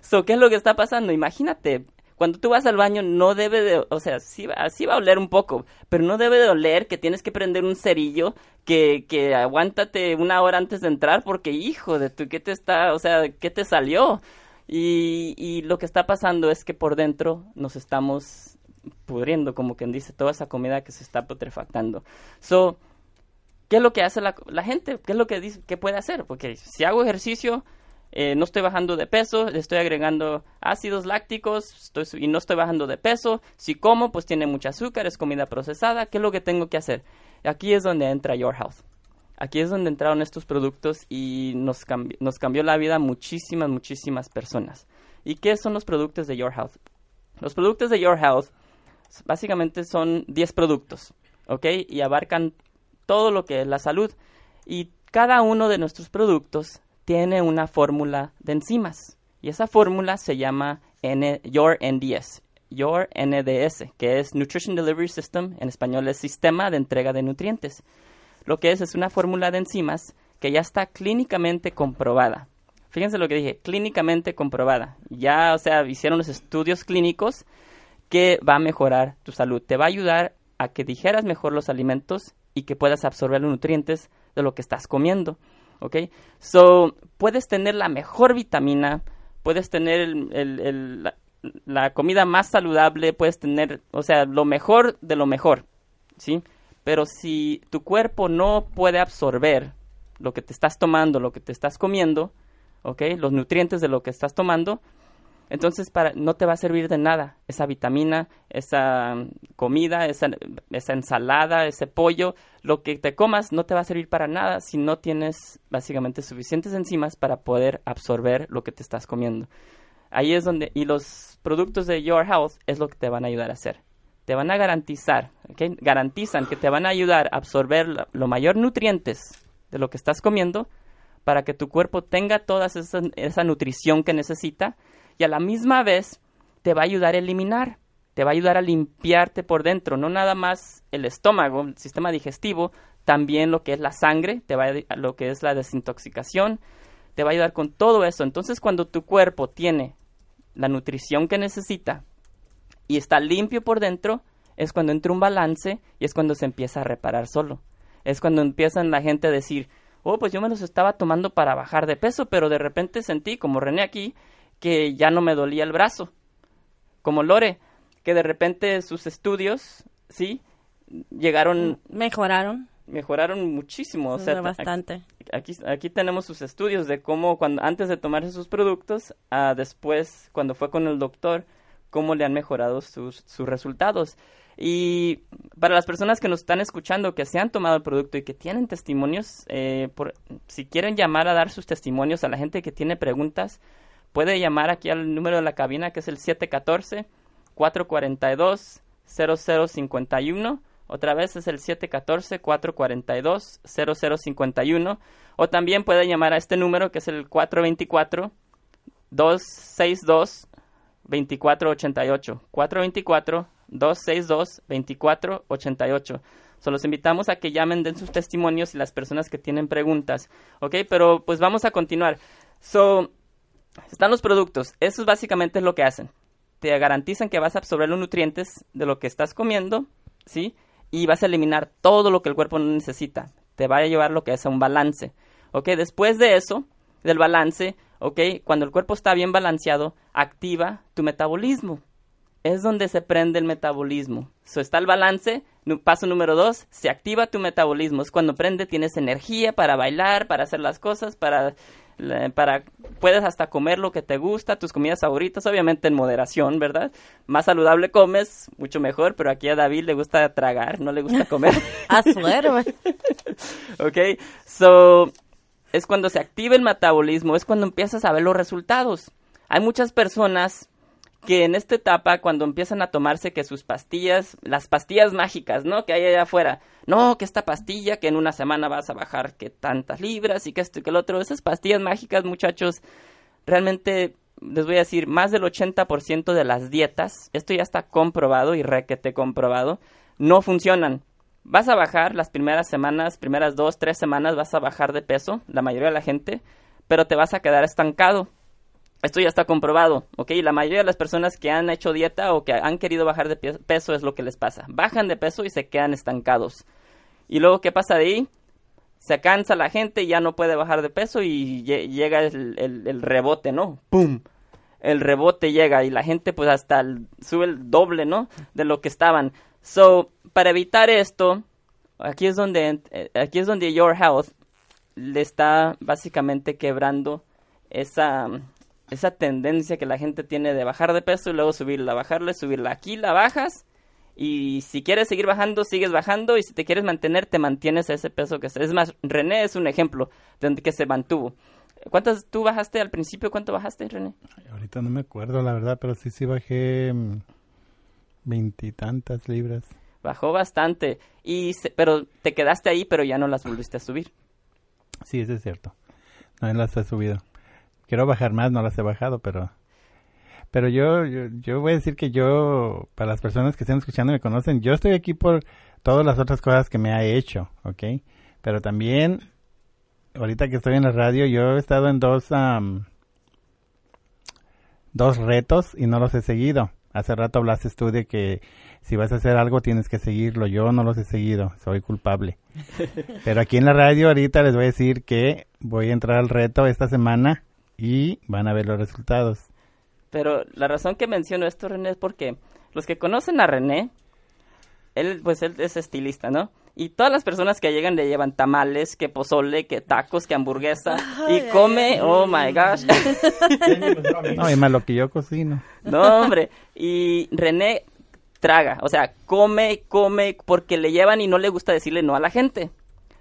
Speaker 1: So, ¿Qué es lo que está pasando? Imagínate, cuando tú vas al baño no debe de, o sea, sí, va- sí va a oler un poco, pero no debe de oler que tienes que prender un cerillo que, que aguántate una hora antes de entrar porque, hijo de tu, ¿qué te está, o sea, qué te salió? Y, y lo que está pasando es que por dentro nos estamos pudriendo, como quien dice, toda esa comida que se está putrefactando. So, ¿qué es lo que hace la, gente? ¿Qué es lo que dice que puede hacer? Porque si hago ejercicio, eh, no estoy bajando de peso, estoy agregando ácidos lácticos y no estoy bajando de peso. Si como, pues tiene mucho azúcar, es comida procesada. ¿Qué es lo que tengo que hacer? Aquí es donde entra Your Health. Aquí es donde entraron estos productos y nos, nos cambió la vida a muchísimas, muchísimas personas. ¿Y qué son los productos de Your Health? Los productos de Your Health básicamente son 10 productos, ¿ok? Y abarcan todo lo que es la salud. Y cada uno de nuestros productos tiene una fórmula de enzimas. Y esa fórmula se llama N Your NDS, Your NDS, que es Nutrition Delivery System, en español es Sistema de Entrega de Nutrientes. Lo que es es una fórmula de enzimas que ya está clínicamente comprobada. Fíjense lo que dije, clínicamente comprobada. Ya, o sea, hicieron los estudios clínicos que va a mejorar tu salud. Te va a ayudar a que digeras mejor los alimentos y que puedas absorber los nutrientes de lo que estás comiendo. ¿Ok? So, puedes tener la mejor vitamina, puedes tener el- la, la comida más saludable, puedes tener, o sea, lo mejor de lo mejor. ¿Sí? Pero si tu cuerpo no puede absorber lo que te estás tomando, lo que te estás comiendo, ¿ok? Los nutrientes de lo que estás tomando, entonces para, no te va a servir de nada esa vitamina, esa mm, comida, esa, esa ensalada, ese pollo, lo que te comas no te va a servir para nada si no tienes básicamente suficientes enzimas para poder absorber lo que te estás comiendo. Ahí es donde, y los productos de Your Health es lo que te van a ayudar a hacer. Te van a garantizar, ¿ok? garantizan que te van a ayudar a absorber la- lo mayor nutrientes de lo que estás comiendo para que tu cuerpo tenga toda esa, esa nutrición que necesita y a la misma vez te va a ayudar a eliminar, te va a ayudar a limpiarte por dentro, no nada más el estómago, el sistema digestivo, también lo que es la sangre, te va a, lo que es la desintoxicación, te va a ayudar con todo eso. Entonces, cuando tu cuerpo tiene la nutrición que necesita y está limpio por dentro, es cuando entra un balance y es cuando se empieza a reparar solo. Es cuando empiezan la gente a decir, oh, pues yo me los estaba tomando para bajar de peso, pero de repente sentí, como René aquí, que ya no me dolía el brazo. Como Lore, que de repente sus estudios, sí, llegaron...
Speaker 3: Mejoraron.
Speaker 1: Mejoraron muchísimo. O sea,
Speaker 3: bastante.
Speaker 1: Aquí, aquí tenemos sus estudios de cómo cuando antes de tomar sus productos, a después cuando fue con el doctor, cómo le han mejorado sus, sus resultados. Y para las personas que nos están escuchando, que se han tomado el producto y que tienen testimonios, eh, por, si quieren llamar a dar sus testimonios a la gente que tiene preguntas, puede llamar aquí al número de la cabina que es el 714-442-0051. Otra vez es el 714-442-0051. O también puede llamar a este número que es el 424-262-2488. 1-800-262-2488. So, los invitamos a que llamen, den sus testimonios y las personas que tienen preguntas. ¿Ok? Pero pues vamos a continuar. So, están los productos. Eso es básicamente lo que hacen. Te garantizan que vas a absorber los nutrientes de lo que estás comiendo, ¿sí? Y vas a eliminar todo lo que el cuerpo no necesita. Te va a llevar lo que es a un balance. ¿Ok? Después de eso, del balance, ¿ok? Cuando el cuerpo está bien balanceado, activa tu metabolismo. Es donde se prende el metabolismo. So, está el balance. Paso número dos, se activa tu metabolismo. Es cuando prende, tienes energía para bailar, para hacer las cosas, para, para, puedes hasta comer lo que te gusta, tus comidas favoritas, obviamente en moderación, ¿verdad? Más saludable comes, mucho mejor, pero aquí a David le gusta tragar, no le gusta comer. <laughs>
Speaker 3: a suero. <laughs>
Speaker 1: ok, so, es cuando se activa el metabolismo, es cuando empiezas a ver los resultados. Hay muchas personas que en esta etapa, cuando empiezan a tomarse que sus pastillas, las pastillas mágicas, ¿no? Que hay allá afuera, no, que esta pastilla, que en una semana vas a bajar que tantas libras y que esto y que el otro, esas pastillas mágicas, muchachos, realmente les voy a decir, más del 80% de las dietas, esto ya está comprobado y requete comprobado, no funcionan. Vas a bajar las primeras semanas, primeras dos, tres semanas, vas a bajar de peso, la mayoría de la gente, pero te vas a quedar estancado esto ya está comprobado, ¿ok? La mayoría de las personas que han hecho dieta o que han querido bajar de peso es lo que les pasa. Bajan de peso y se quedan estancados. Y luego, ¿qué pasa de ahí? Se cansa la gente y ya no puede bajar de peso y llega el, rebote, ¿no? ¡Pum! El rebote llega y la gente pues hasta sube el doble, ¿no? De lo que estaban. So, para evitar esto, aquí es donde, eh, aquí es donde Your Health le está básicamente quebrando esa esa tendencia que la gente tiene de bajar de peso y luego subirla, bajarla, subirla. Aquí la bajas y si quieres seguir bajando, sigues bajando y si te quieres mantener, te mantienes a ese peso que es. Es más, René es un ejemplo de que se mantuvo. ¿Cuántas tú bajaste al principio? ¿Cuánto bajaste, René?
Speaker 2: ahorita no me acuerdo, la verdad, pero sí, sí bajé mm, veintitantas libras.
Speaker 1: Bajó bastante, y pero te quedaste ahí, pero ya no las volviste a subir.
Speaker 2: Sí, eso es cierto. No las he subido. Quiero bajar más, no las he bajado, pero... Pero yo, yo, voy a decir que yo, para las personas que estén escuchando y me conocen, yo estoy aquí por todas las otras cosas que me ha hecho, ¿ok? Pero también, ahorita que estoy en la radio, yo he estado en dos, dos retos y no los he seguido. Hace rato hablaste tú de que si vas a hacer algo tienes que seguirlo. Yo no los he seguido, soy culpable. <laughs> Pero aquí en la radio ahorita les voy a decir que voy a entrar al reto esta semana y van a ver los resultados.
Speaker 1: Pero la razón que menciono esto, René, es porque los que conocen a René, él pues él es estilista, ¿no? Y todas las personas que llegan le llevan tamales, que pozole, que tacos, que hamburguesa. y come, oh my gosh.
Speaker 2: no, y más lo que yo cocino.
Speaker 1: No, hombre. Y René traga, o sea, come, come, porque le llevan y no le gusta decirle no a la gente.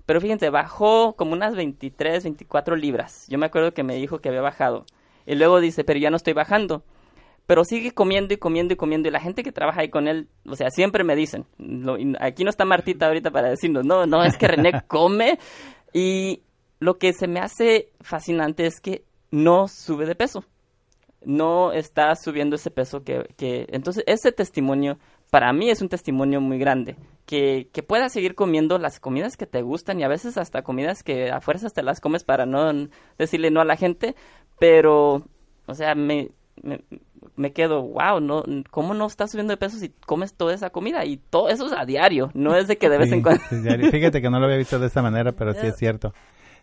Speaker 1: Pero fíjense, bajó como unas 23, 24 libras. Yo me acuerdo que me dijo que había bajado. Y luego dice, pero ya no estoy bajando. Pero sigue comiendo y comiendo y comiendo. Y la gente que trabaja ahí con él, o sea, siempre me dicen, aquí no está Martita ahorita para decirnos, no, no, es que René <laughs> come. Y lo que se me hace fascinante es que no sube de peso. No está subiendo ese peso que, que... Entonces, ese testimonio para mí es un testimonio muy grande. Que, que puedas seguir comiendo las comidas que te gustan y a veces hasta comidas que a fuerzas te las comes para no decirle no a la gente, pero, o sea, me, me, quedo, wow, no, ¿cómo no estás subiendo de peso si comes toda esa comida? Y todo eso es a diario, no es de que de vez en cuando.
Speaker 2: Fíjate que no lo había visto de esta manera, pero sí es <laughs> cierto.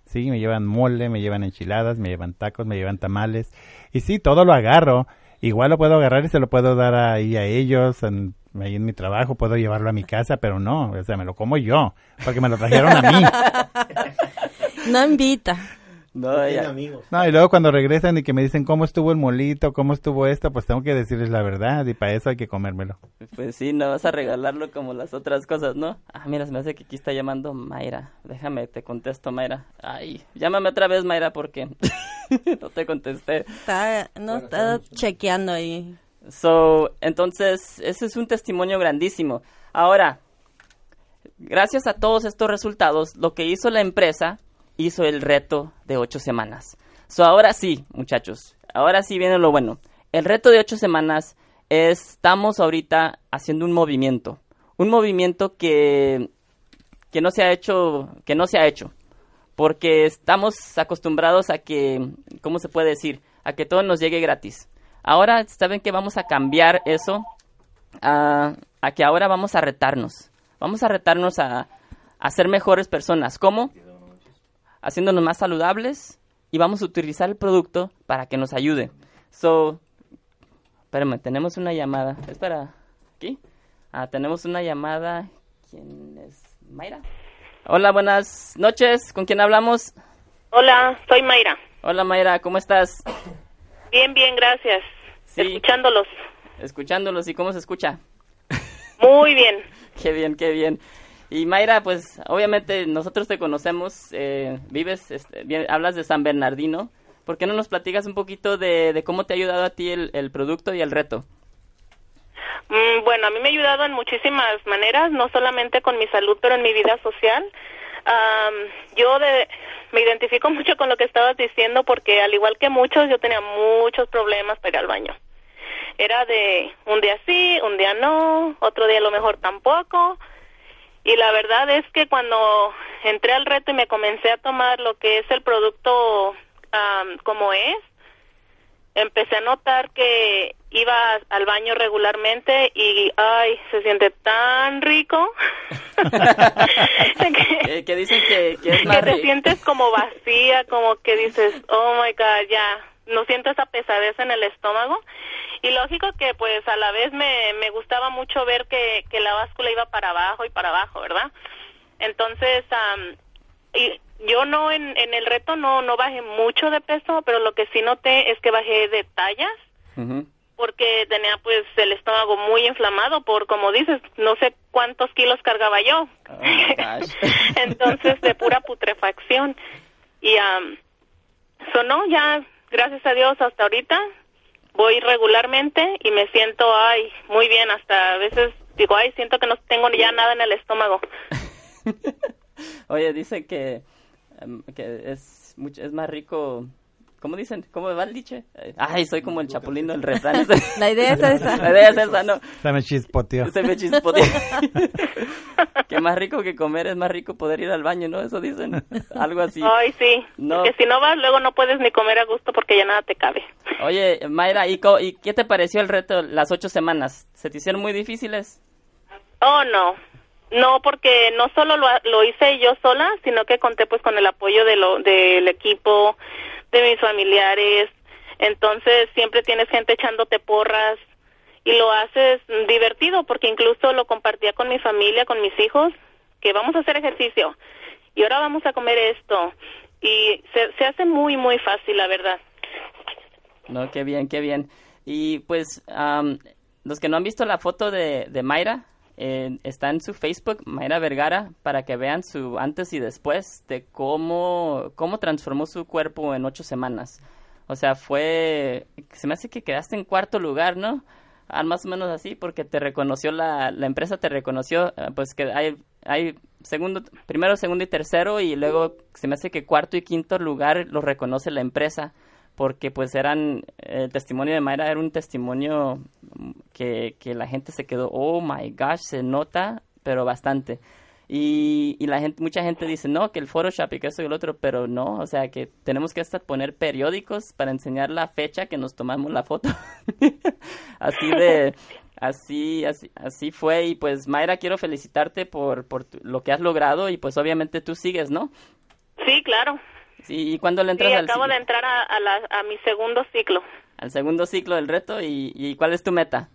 Speaker 2: Sí, me llevan mole, me llevan enchiladas, me llevan tacos, me llevan tamales. Y sí, todo lo agarro. Igual lo puedo agarrar y se lo puedo dar ahí a ellos, en ahí en mi trabajo, puedo llevarlo a mi casa, pero no, o sea, me lo como yo, porque me lo trajeron a mí. <laughs>
Speaker 3: No invita.
Speaker 1: No,
Speaker 2: no, y luego cuando regresan y que me dicen cómo estuvo el molito, cómo estuvo esto, pues tengo que decirles la verdad y para eso hay que comérmelo.
Speaker 1: Pues sí, no vas a regalarlo como las otras cosas, ¿no? Ah, mira, se me hace que aquí está llamando Mayra. Déjame, te contesto, Mayra. Ay, llámame otra vez, Mayra, porque <laughs> no te contesté.
Speaker 3: Está, no, está chequeando ahí.
Speaker 1: So, entonces, ese es un testimonio grandísimo. Ahora, gracias a todos estos resultados, lo que hizo la empresa hizo el reto de ocho semanas. So, ahora sí, muchachos, ahora sí viene lo bueno. El reto de ocho semanas estamos ahorita haciendo un movimiento, un movimiento que, que no se ha hecho, que no se ha hecho, porque estamos acostumbrados a que, ¿cómo se puede decir? A que todo nos llegue gratis. Ahora, ¿saben que vamos a cambiar eso? A, a que ahora vamos a retarnos. Vamos a retarnos a, a ser mejores personas. ¿Cómo? Haciéndonos más saludables y vamos a utilizar el producto para que nos ayude. So, espérame, tenemos una llamada. Espera, ¿aquí? Ah, tenemos una llamada. ¿Quién es? ¿Mayra? Hola, buenas noches. ¿Con quién hablamos?
Speaker 13: Hola, soy Mayra.
Speaker 1: Hola, Mayra, ¿cómo estás?
Speaker 13: Bien, bien, gracias. Escuchándolos.
Speaker 1: Escuchándolos, ¿y cómo se escucha?
Speaker 13: Muy bien. <laughs>
Speaker 1: qué bien, qué bien. Y Mayra, pues obviamente nosotros te conocemos, eh, vives, este, bien, hablas de San Bernardino. ¿Por qué no nos platicas un poquito de, de cómo te ha ayudado a ti el, el producto y el reto?
Speaker 13: Mm, bueno, a mí me ha ayudado en muchísimas maneras, no solamente con mi salud, pero en mi vida social. Um, yo de, me identifico <laughs> mucho con lo que estabas diciendo porque al igual que muchos, yo tenía muchos problemas para ir al baño. Era de un día sí, un día no, otro día a lo mejor tampoco. Y la verdad es que cuando entré al reto y me comencé a tomar lo que es el producto um, como es, empecé a notar que iba al baño regularmente y ay se siente tan rico. <laughs> <laughs>
Speaker 1: Que, que, dicen que, que es más
Speaker 13: que te sientes como vacía como que dices oh my god ya no siento esa pesadez en el estómago. Y lógico que pues a la vez me, me gustaba mucho ver que, que la báscula iba para abajo y para abajo verdad entonces um, y yo no en, en el reto no no bajé mucho de peso pero lo que sí noté es que bajé de tallas porque tenía pues el estómago muy inflamado por como dices no sé cuántos kilos cargaba yo. Oh, <laughs> entonces de pura putrefacción. Y um, sonó ya gracias a Dios hasta ahorita. Voy regularmente y me siento ay muy bien. Hasta a veces digo ay siento que no tengo ya nada en el estómago. <laughs>
Speaker 1: Oye, dice que, um, que es, mucho, es más rico. ¿Cómo dicen? ¿Cómo va el dicho? Ay, soy como el chapulín del refrán. <laughs> <laughs>
Speaker 3: La idea es esa.
Speaker 1: La idea es esa, ¿no?
Speaker 2: Se me chispoteó.
Speaker 1: Se me chispoteó. <laughs> que más rico que comer es más rico poder ir al baño, ¿no? Eso dicen. Algo así.
Speaker 13: Ay, sí. No. Que si no vas, luego no puedes ni comer a gusto porque ya nada te cabe.
Speaker 1: Oye, Mayra, ¿y, ¿y qué te pareció el reto las ocho semanas? ¿Se te hicieron muy difíciles?
Speaker 13: Oh, no. No, porque no solo lo, lo, hice yo sola, sino que conté pues con el apoyo de lo, del equipo, de mis familiares. Entonces siempre tienes gente echándote porras y lo haces divertido porque incluso lo compartía con mi familia, con mis hijos, que vamos a hacer ejercicio y ahora vamos a comer esto. Y se, se hace muy, muy fácil, la verdad.
Speaker 1: No, qué bien, qué bien. Y pues um, los que no han visto la foto de, de Mayra, eh, está en su Facebook, Mayra Vergara, para que vean su antes y después de cómo, cómo transformó su cuerpo en ocho semanas. O sea, fue, se me hace que quedaste en cuarto lugar, ¿no? Ah, más o menos así, porque te reconoció la, la empresa, te reconoció, pues que hay, hay segundo, primero, segundo y tercero, y luego se me hace que cuarto y quinto lugar lo reconoce la empresa porque pues eran, el testimonio de Mayra era un testimonio que, que la gente se quedó, oh my gosh, se nota, pero bastante. Y, y la gente, mucha gente dice, no, que el Photoshop y que eso y el otro, pero no, o sea, que tenemos que hasta poner periódicos para enseñar la fecha que nos tomamos la foto. <laughs> así de, así, así, así fue. Y pues, Mayra, quiero felicitarte por, por lo que has logrado y pues obviamente tú sigues, ¿no?
Speaker 13: Sí, claro.
Speaker 1: Sí, ¿y cuándo le entras
Speaker 13: sí,
Speaker 1: al
Speaker 13: acabo de entrar a, a, la, a, mi segundo ciclo.
Speaker 1: Al segundo ciclo del reto, ¿y, ¿y cuál es tu meta?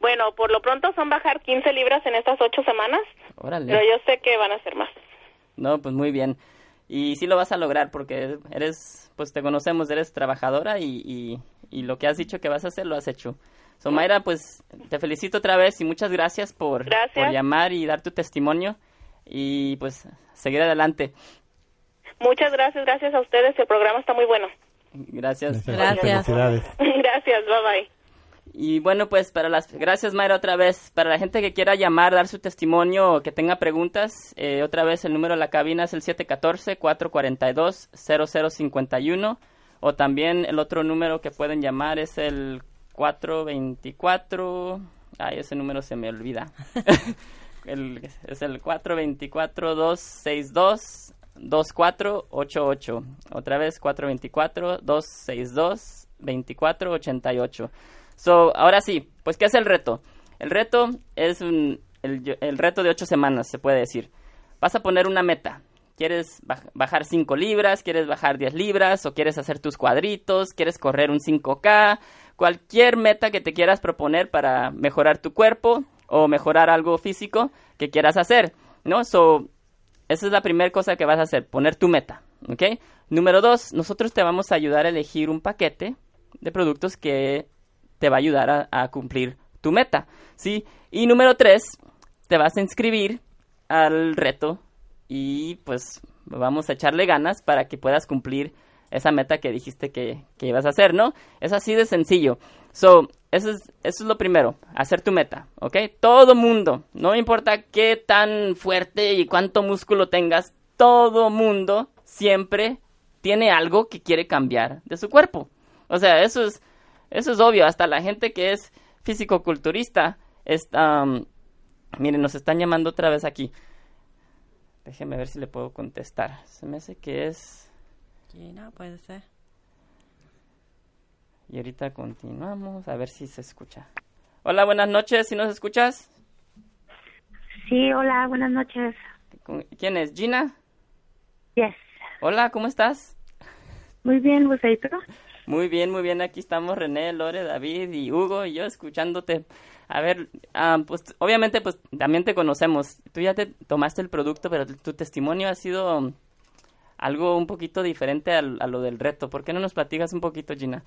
Speaker 13: Bueno, por lo pronto son bajar 15 libras en estas ocho semanas.
Speaker 1: Órale.
Speaker 13: Pero yo sé que van a ser más.
Speaker 1: No, pues muy bien. Y sí lo vas a lograr porque eres, pues te conocemos, eres trabajadora y, y, y lo que has dicho que vas a hacer lo has hecho. So, Mayra, pues te felicito otra vez y muchas gracias por,
Speaker 13: gracias.
Speaker 1: por llamar y dar tu testimonio y pues seguir adelante.
Speaker 13: Muchas gracias, gracias a ustedes. El programa está muy bueno.
Speaker 1: Gracias.
Speaker 3: Gracias. <laughs>
Speaker 13: Gracias, bye bye.
Speaker 1: Y bueno, pues para las gracias Mayra otra vez. Para la gente que quiera llamar, dar su testimonio o que tenga preguntas, eh, otra vez el número de la cabina es el 714-442-0051 o también el otro número que pueden llamar es el 424. Ay, ese número se me olvida. <laughs> el, es el 424-262-2488. Otra vez 424-262-2488. So, ahora sí, pues, ¿qué es el reto? El reto es un, el, reto de ocho semanas, se puede decir. Vas a poner una meta. ¿Quieres bajar 5 libras? ¿Quieres bajar 10 libras? ¿O quieres hacer tus cuadritos? ¿Quieres correr un 5K? Cualquier meta que te quieras proponer para mejorar tu cuerpo o mejorar algo físico que quieras hacer, ¿no? So, esa es la primera cosa que vas a hacer, poner tu meta, ¿ok? Número dos, nosotros te vamos a ayudar a elegir un paquete de productos que te va a ayudar a, cumplir tu meta, ¿sí? Y número tres, te vas a inscribir al reto y pues vamos a echarle ganas para que puedas cumplir esa meta que dijiste que, que ibas a hacer, ¿no? Es así de sencillo. So, eso es, eso es lo primero, hacer tu meta, ¿ok? Todo mundo, no importa qué tan fuerte y cuánto músculo tengas, todo mundo siempre tiene algo que quiere cambiar de su cuerpo. O sea, eso es, eso es obvio, hasta la gente que es físico-culturista, um, miren, nos están llamando otra vez aquí. Déjeme ver si le puedo contestar. Se me hace que es...
Speaker 3: Gina, puede ser.
Speaker 1: Y ahorita continuamos a ver si se escucha. Hola, buenas noches, ¿si nos escuchas?
Speaker 14: Sí, hola, buenas noches.
Speaker 1: ¿Quién es? ¿Gina?
Speaker 14: Yes.
Speaker 1: Hola, ¿cómo estás?
Speaker 14: Muy bien, ¿vos ahí
Speaker 1: Muy bien, muy bien. Aquí estamos René, Lore, David y Hugo y yo escuchándote. A ver, um, pues obviamente pues también te conocemos. Tú ya te tomaste el producto, pero tu testimonio ha sido algo un poquito diferente a, a lo del reto. ¿Por qué no nos platicas un poquito, Gina?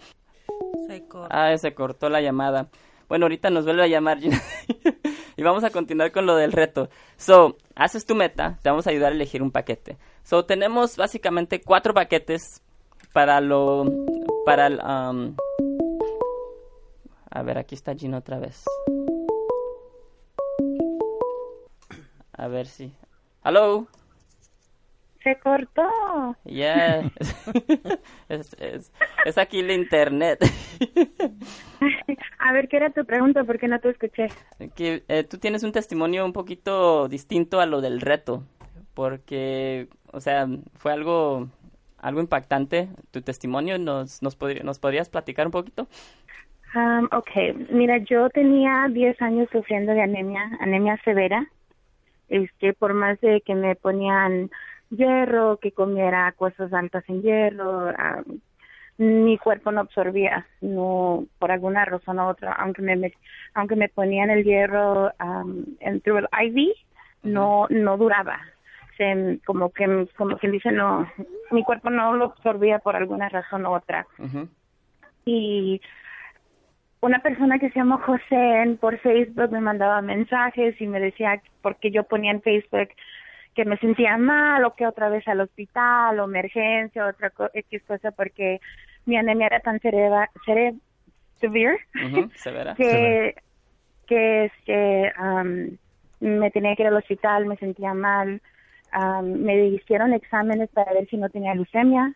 Speaker 3: Se cortó.
Speaker 1: Ah, se cortó la llamada. Bueno, ahorita nos vuelve a llamar <laughs> Gina. y vamos a continuar con lo del reto. So, haces tu meta, te vamos a ayudar a elegir un paquete. So, tenemos básicamente cuatro paquetes para lo... para el... Um, a ver, aquí está Gina otra vez. A ver si... ¿Aló?
Speaker 14: Se cortó.
Speaker 1: Yeah. <laughs> es, es, es, aquí el internet. <laughs>
Speaker 14: A ver, ¿qué era tu pregunta? ¿Por qué no te escuché?
Speaker 1: Que eh, tú tienes un testimonio un poquito distinto a lo del reto. Porque, o sea, fue algo algo impactante tu testimonio. ¿Nos, nos, pod ¿nos podrías platicar un poquito?
Speaker 14: Um, ok, mira, yo tenía 10 años sufriendo de anemia, anemia severa. Es que por más de que me ponían hierro, que comiera cosas altas en hierro, um, mi cuerpo no absorbía, no por alguna razón u otra, aunque me, aunque me ponían el hierro um, en through el IV, no no duraba. Se, como que como quien dice no, mi cuerpo no lo absorbía por alguna razón u otra.
Speaker 1: Uh -huh.
Speaker 14: Y una persona que se llama José por Facebook me mandaba mensajes y me decía porque yo ponía en Facebook que me sentía mal o que otra vez al hospital o emergencia o otra co X cosa porque mi anemia era tan severa, severe, severe
Speaker 1: uh -huh, severa.
Speaker 14: que que este um, me tenía que ir al hospital, me sentía mal, um, me hicieron exámenes para ver si no tenía leucemia,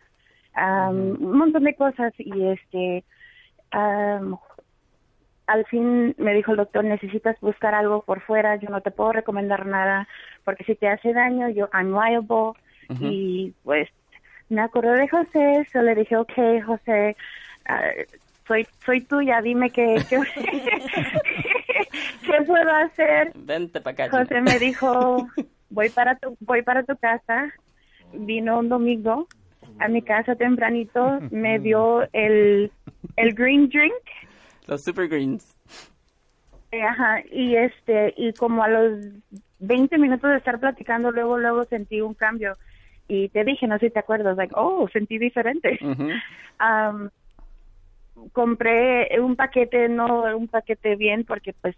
Speaker 14: um, uh -huh. un montón de cosas y este um, al fin me dijo el doctor, necesitas buscar algo por fuera, yo no te puedo recomendar nada, porque si te hace daño, yo, I'm liable, uh -huh. y pues me acordé de José, so le dije, ok, José, uh, soy soy tuya, dime qué, qué, <laughs> qué puedo hacer.
Speaker 1: Vente para acá.
Speaker 14: José me dijo, <laughs> voy para tu, voy para tu casa, vino un domingo a mi casa tempranito, me dio el, el green drink,
Speaker 1: los super greens.
Speaker 14: Ajá, y este, y como a los 20 minutos de estar platicando, luego, luego sentí un cambio. Y te dije, no sé si te acuerdas, like, oh, sentí diferente.
Speaker 1: Uh -huh.
Speaker 14: um, compré un paquete, no un paquete bien, porque pues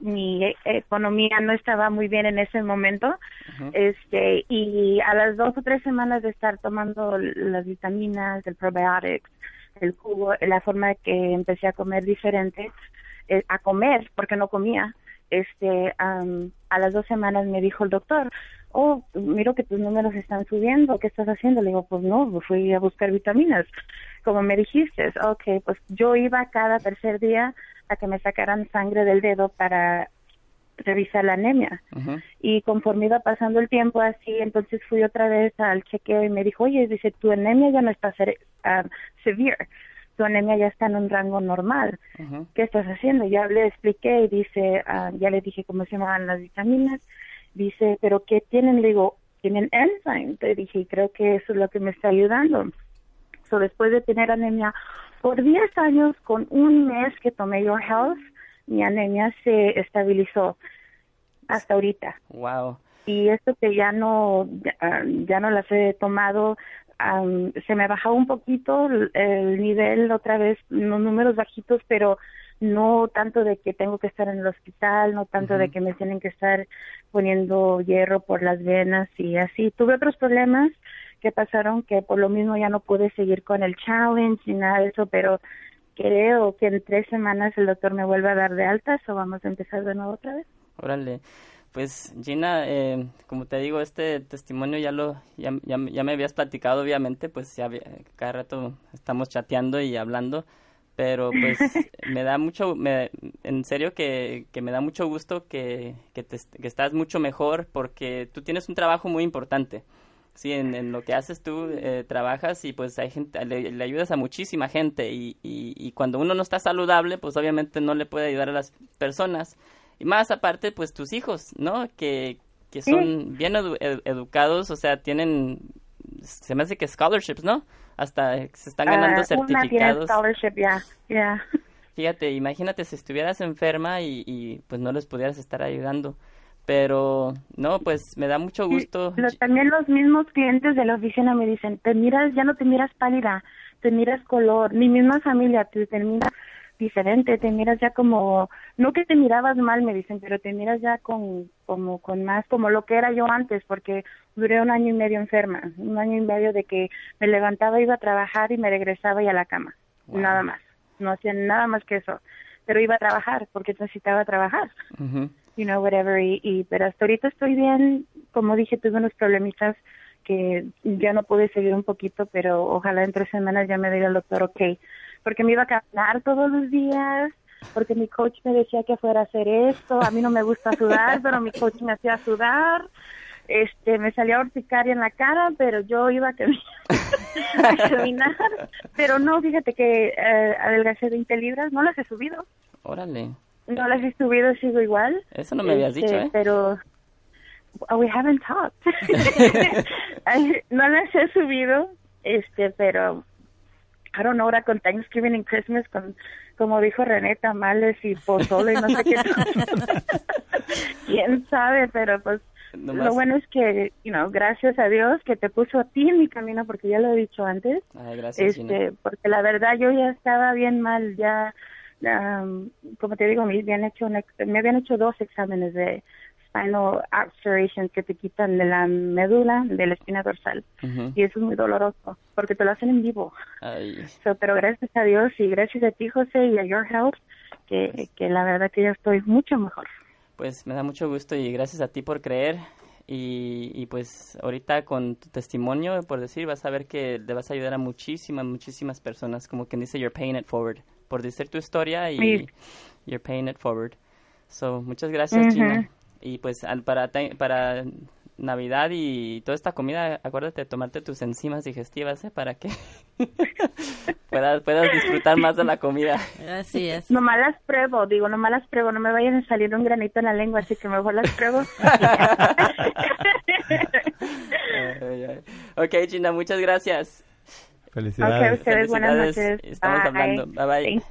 Speaker 14: mi economía no estaba muy bien en ese momento.
Speaker 1: Uh -huh.
Speaker 14: Este, y a las dos o tres semanas de estar tomando las vitaminas, el probiotics, el jugo, la forma que empecé a comer diferente, eh, a comer, porque no comía, este, am, a las dos semanas me dijo el doctor, oh, miro que tus números están subiendo, ¿qué estás haciendo? Le digo, pues no, fui a buscar vitaminas, como me dijiste. Ok, pues yo iba cada tercer día a que me sacaran sangre del dedo para revisar la anemia. Y conforme iba pasando el tiempo así, entonces fui otra vez al chequeo y me dijo, oye, dice, tu anemia ya no está ah, severe, tu anemia ya está en un rango normal. ¿Qué estás haciendo? Ya le expliqué y dice, ah, ya le dije cómo se llamaban las vitaminas. Dice, ¿pero qué tienen? Le digo, tienen enzyme. Te dije, y creo que eso es lo que me está ayudando. So, después de tener anemia por 10 años, con un mes que tomé Your Health, mi anemia se estabilizó hasta ahorita.
Speaker 1: Wow.
Speaker 14: Y esto que ya no, ya, ah, ya no las he tomado, am, se me bajó un poquito el, el nivel otra vez, los números bajitos, pero no tanto de que tengo que estar en el hospital, no tanto de que me tienen que estar poniendo hierro por las venas y así. Tuve otros problemas que pasaron que por lo mismo ya no pude seguir con el challenge ni nada de eso, pero creo que en tres semanas el doctor me vuelve a dar de alta, o vamos a empezar de nuevo otra vez.
Speaker 1: Órale. Pues Gina, eh, como te digo, este testimonio ya lo ya, ya, ya me habías platicado, obviamente, pues ya cada rato estamos chateando y hablando, pero pues <laughs> me da mucho, me, en serio que, que me da mucho gusto que, que, te, que estás mucho mejor porque tú tienes un trabajo muy importante. Sí, en, en lo que haces tú eh, trabajas y pues hay gente, le, le ayudas a muchísima gente y, y, y cuando uno no está saludable, pues obviamente no le puede ayudar a las personas. Y más aparte, pues tus hijos, ¿no? Que, que
Speaker 14: Sí.
Speaker 1: son bien edu- ed- educados, o sea, tienen, se me hace que scholarships, ¿no? Hasta se están ganando
Speaker 14: Ah, Una tiene
Speaker 1: certificados.
Speaker 14: scholarship, ya, ya.
Speaker 1: Fíjate, imagínate si estuvieras enferma y, y pues no les pudieras estar ayudando. Pero, no, pues me da mucho gusto.
Speaker 14: Pero también los mismos clientes de la oficina me dicen, te miras, ya no te miras pálida, te miras color, mi misma familia te, te mira diferente, te miras ya como, no que te mirabas mal, me dicen, pero te miras ya con, como, con más, como lo que era yo antes, porque duré un año y medio enferma, un año y medio de que me levantaba, iba a trabajar y me regresaba y a la cama, nada más, no hacía nada más que eso, pero iba a trabajar porque necesitaba trabajar. You know, whatever, y, y, pero hasta ahorita estoy bien, como dije, tuve unos problemitas que ya no pude seguir un poquito, pero ojalá en tres semanas ya me diga el doctor, ok, porque me iba a caminar todos los días, porque mi coach me decía que fuera a hacer esto, a mí no me gusta sudar, pero mi coach me hacía sudar, este, me salía urticaria en la cara, pero yo iba a caminar, <laughs> a caminar, pero no, fíjate que eh, adelgacé 20 libras, no las he subido,
Speaker 1: Órale.
Speaker 14: no las he subido, sigo igual.
Speaker 1: Eso no me habías
Speaker 14: Este,
Speaker 1: dicho, ¿eh?
Speaker 14: Pero oh, we haven't talked. <laughs> <laughs> No las he subido, este, pero I don't know, ahora con Thanksgiving y Christmas, con, como dijo René, tamales y pozole y no sé qué. <laughs> <laughs> Quién sabe, pero pues lo bueno es que, you know, gracias a Dios que te puso a ti en mi camino, porque ya lo he dicho antes.
Speaker 1: Ay, gracias, Gina.
Speaker 14: Este, porque la verdad yo ya estaba bien mal, ya, am, como te digo, me habían hecho un me habían hecho dos exámenes de spinal obturation que te quitan de la médula, de la espina dorsal, y eso es muy doloroso, porque te lo hacen en vivo. So, pero gracias a Dios y gracias a ti, José, y a Your Health, que, que la verdad que ya estoy mucho mejor.
Speaker 1: Pues me da mucho gusto y gracias a ti por creer. Y, y pues ahorita con tu testimonio, por decir, vas a ver que le vas a ayudar a muchísimas, muchísimas personas. Como quien dice, you're paying it forward. Por decir tu historia y
Speaker 14: Sí.
Speaker 1: you're paying it forward. So, muchas gracias,
Speaker 14: Ujú.
Speaker 1: Gina. Y pues al, para, para Navidad y toda esta comida, acuérdate de tomarte tus enzimas digestivas, ¿eh? Para que <laughs> puedas, puedas disfrutar más de la comida.
Speaker 3: Así es.
Speaker 14: Nomás las pruebo, digo, nomás las pruebo, no me vayan a salir un granito en la lengua, así que mejor las pruebo. <laughs>
Speaker 1: Ok, Gina, muchas gracias.
Speaker 2: Felicidades.
Speaker 14: Ok, ustedes, buenas noches.
Speaker 1: Estamos
Speaker 14: Bye.
Speaker 1: hablando. Bye bye.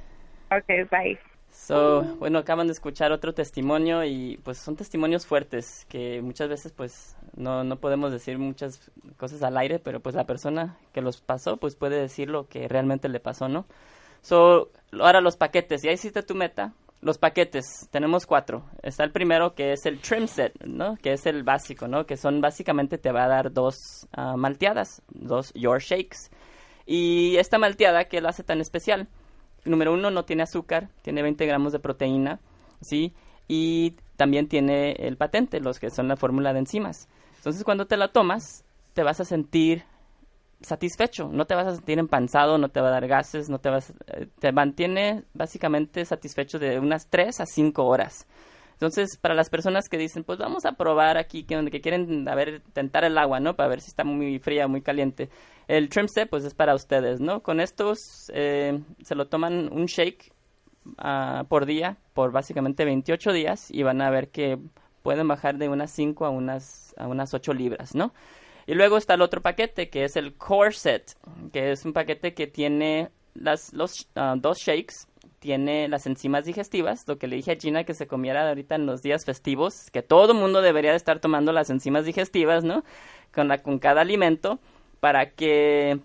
Speaker 14: Ok, bye.
Speaker 1: So, bueno, acaban de escuchar otro testimonio y pues son testimonios fuertes que muchas veces pues no, no podemos decir muchas cosas al aire, pero pues la persona que los pasó pues puede decir lo que realmente le pasó, ¿no? So, ahora los paquetes, ya hiciste tu meta. Los paquetes, tenemos cuatro. Está el primero que es el trim set, ¿no? Que es el básico, ¿no? Que son básicamente te va a dar dos ah, malteadas, dos your shakes. Y esta malteada, ¿qué la hace tan especial? Número uno, no tiene azúcar, tiene 20 gramos de proteína, ¿sí? Y también tiene el patente, los que son la fórmula de enzimas. Entonces, cuando te la tomas, te vas a sentir satisfecho, no te vas a sentir empanzado, no te va a dar gases, no te vas, eh, te mantiene básicamente satisfecho de unas 3 a 5 horas. Entonces, para las personas que dicen, pues vamos a probar aquí, que, que quieren a ver, tentar el agua, ¿no? Para ver si está muy fría, muy caliente. El Trim Step, pues es para ustedes, ¿no? Con estos eh, se lo toman un shake ah, por día, por básicamente 28 días, y van a ver que pueden bajar de unas 5 a unas, a unas 8 libras, ¿no? Y luego está el otro paquete, que es el Core Set, que es un paquete que tiene las, los ah, dos shakes tiene las enzimas digestivas, lo que le dije a Gina que se comiera ahorita en los días festivos, que todo mundo debería de estar tomando las enzimas digestivas, ¿no? Con, la, con cada alimento, para que,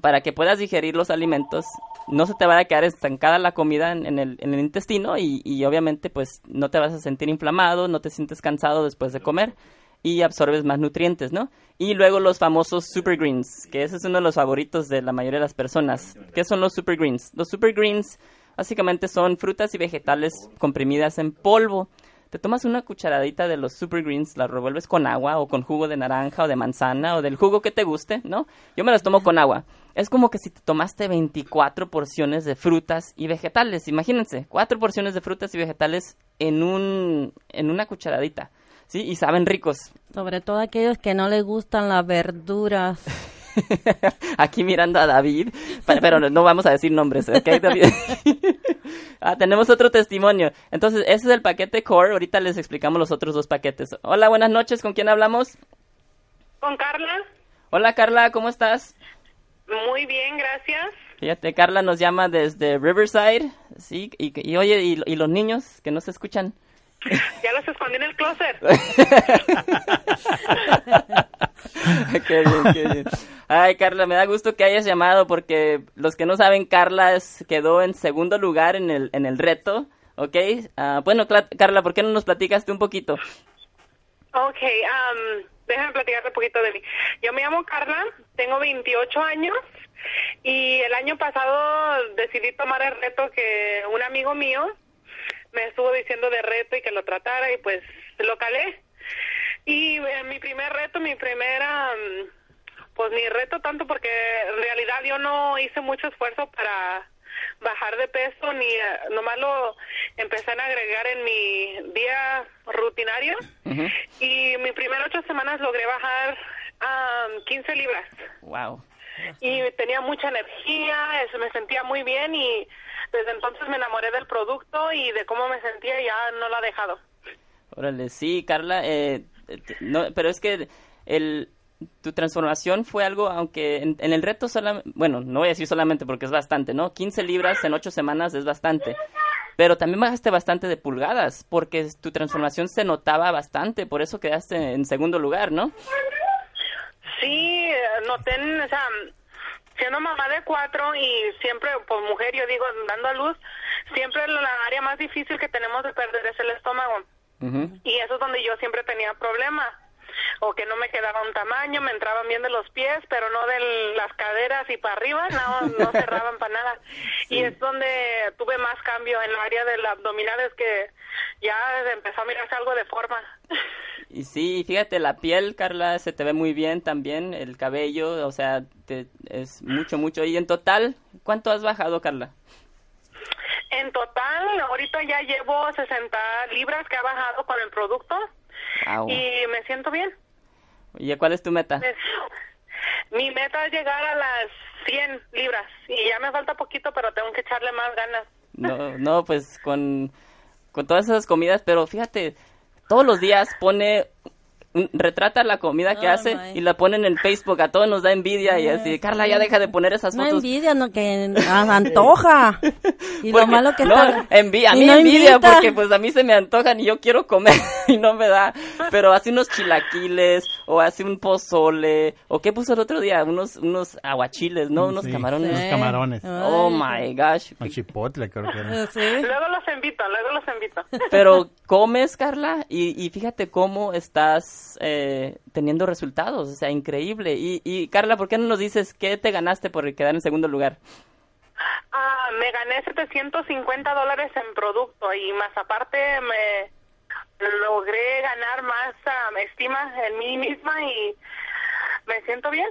Speaker 1: para que puedas digerir los alimentos, no se te vaya a quedar estancada la comida en, el, en el, intestino y, y obviamente pues no te vas a sentir inflamado, no te sientes cansado después de comer y absorbes más nutrientes, ¿no? Y luego los famosos super greens, que ese es uno de los favoritos de la mayoría de las personas. ¿Qué son los super greens? Los super greens Básicamente son frutas y vegetales comprimidas en polvo. Te tomas una cucharadita de los super greens, las revuelves con agua o con jugo de naranja o de manzana o del jugo que te guste, ¿no? Yo me las tomo con agua. Es como que si te tomaste 24 porciones de frutas y vegetales. Imagínense, cuatro porciones de frutas y vegetales en, un, en una cucharadita. ¿Sí? Y saben ricos.
Speaker 3: Sobre todo aquellos que no les gustan las verduras. <laughs> <laughs>
Speaker 1: Aquí mirando a David, pero no vamos a decir nombres, <laughs> ah, tenemos otro testimonio. Entonces, ese es el paquete core. Ahorita les explicamos los otros dos paquetes. Hola, buenas noches. ¿Con quién hablamos?
Speaker 15: Con Carla.
Speaker 1: Hola, Carla, ¿cómo estás?
Speaker 15: Muy bien, gracias.
Speaker 1: Fíjate, Carla nos llama desde Riverside, sí, y, oye, y, los niños que no se escuchan.
Speaker 15: Ya los escondí en el closet. <laughs>
Speaker 1: qué bien, qué bien. Ay, Carla, me da gusto que hayas llamado porque los que no saben, Carla quedó en segundo lugar en el, en el reto, ¿ok? Uh, bueno, Carla, ¿por qué no nos platicaste un poquito?
Speaker 15: Ok, um, déjame platicarte un poquito de mí. Yo me llamo Carla, tengo 28 años y el año pasado decidí tomar el reto que un amigo mío me estuvo diciendo de reto y que lo tratara y pues lo calé. Y eh, mi primer reto, mi primera... Um, pues mi reto tanto porque en realidad yo no hice mucho esfuerzo para bajar de peso ni eh, nomás lo empecé a agregar en mi día rutinario y mis primeras ocho semanas logré bajar a 15 libras.
Speaker 1: Wow.
Speaker 15: Y tenía mucha energía, me sentía muy bien y desde entonces me enamoré del producto y de cómo me sentía y ya no lo ha dejado.
Speaker 1: Órale, sí, Carla, eh, no, pero es que el, tu transformación fue algo, aunque en, el reto solamente, bueno, no voy a decir solamente porque es bastante, ¿no? 15 libras en 8 semanas es bastante. Pero también bajaste bastante de pulgadas, porque tu transformación se notaba bastante, por eso quedaste en segundo lugar, ¿no?
Speaker 15: Sí, noté, o sea, siendo mamá de cuatro y siempre, por mujer, yo digo, dando a luz, siempre la área más difícil que tenemos de perder es el estómago. Y eso es donde yo siempre tenía problemas o que no me quedaba un tamaño, me entraban bien de los pies, pero no de las caderas y para arriba, no, no <laughs> cerraban para nada. Y es donde tuve más cambio en el área del abdominal, es que ya empezó a mirarse algo de forma.
Speaker 1: Y sí, fíjate, la piel, Carla, se te ve muy bien también, el cabello, o sea, te, es mucho, mucho. Y en total, ¿cuánto has bajado, Carla?
Speaker 15: En total, ahorita ya llevo 60 libras que ha bajado con el producto. Y me siento bien.
Speaker 1: ¿Y cuál es tu meta?
Speaker 15: Mi meta es llegar a las 100 libras y ya me falta poquito, pero tengo que echarle más ganas.
Speaker 1: No, <laughs> no, pues con, con todas esas comidas, pero fíjate, todos los días pone retrata la comida que hace y la ponen en Facebook. A todos nos da envidia y así, Carla, ya deja de poner esas fotos.
Speaker 3: No envidia, no, que <laughs> antoja. y lo malo que
Speaker 1: no, Envidia, a mí envidia porque pues a mí se me antojan y yo quiero comer <laughs> y no me da. Pero hace unos chilaquiles o hace un pozole o qué puso el otro día, unos unos aguachiles, ¿no? Unos camarones.
Speaker 2: Unos camarones.
Speaker 1: Oh my gosh.
Speaker 2: Un chipotle creo que era.
Speaker 15: Luego los invito, luego los invito.
Speaker 1: Pero comes, Carla, y, y fíjate cómo estás eh, teniendo resultados, o sea, increíble. Y, y Carla, ¿por qué no nos dices qué te ganaste por quedar en segundo lugar?
Speaker 15: Ah, me gané 750 dólares en producto y más aparte me
Speaker 13: logré ganar más um, estima en mí misma y me siento bien.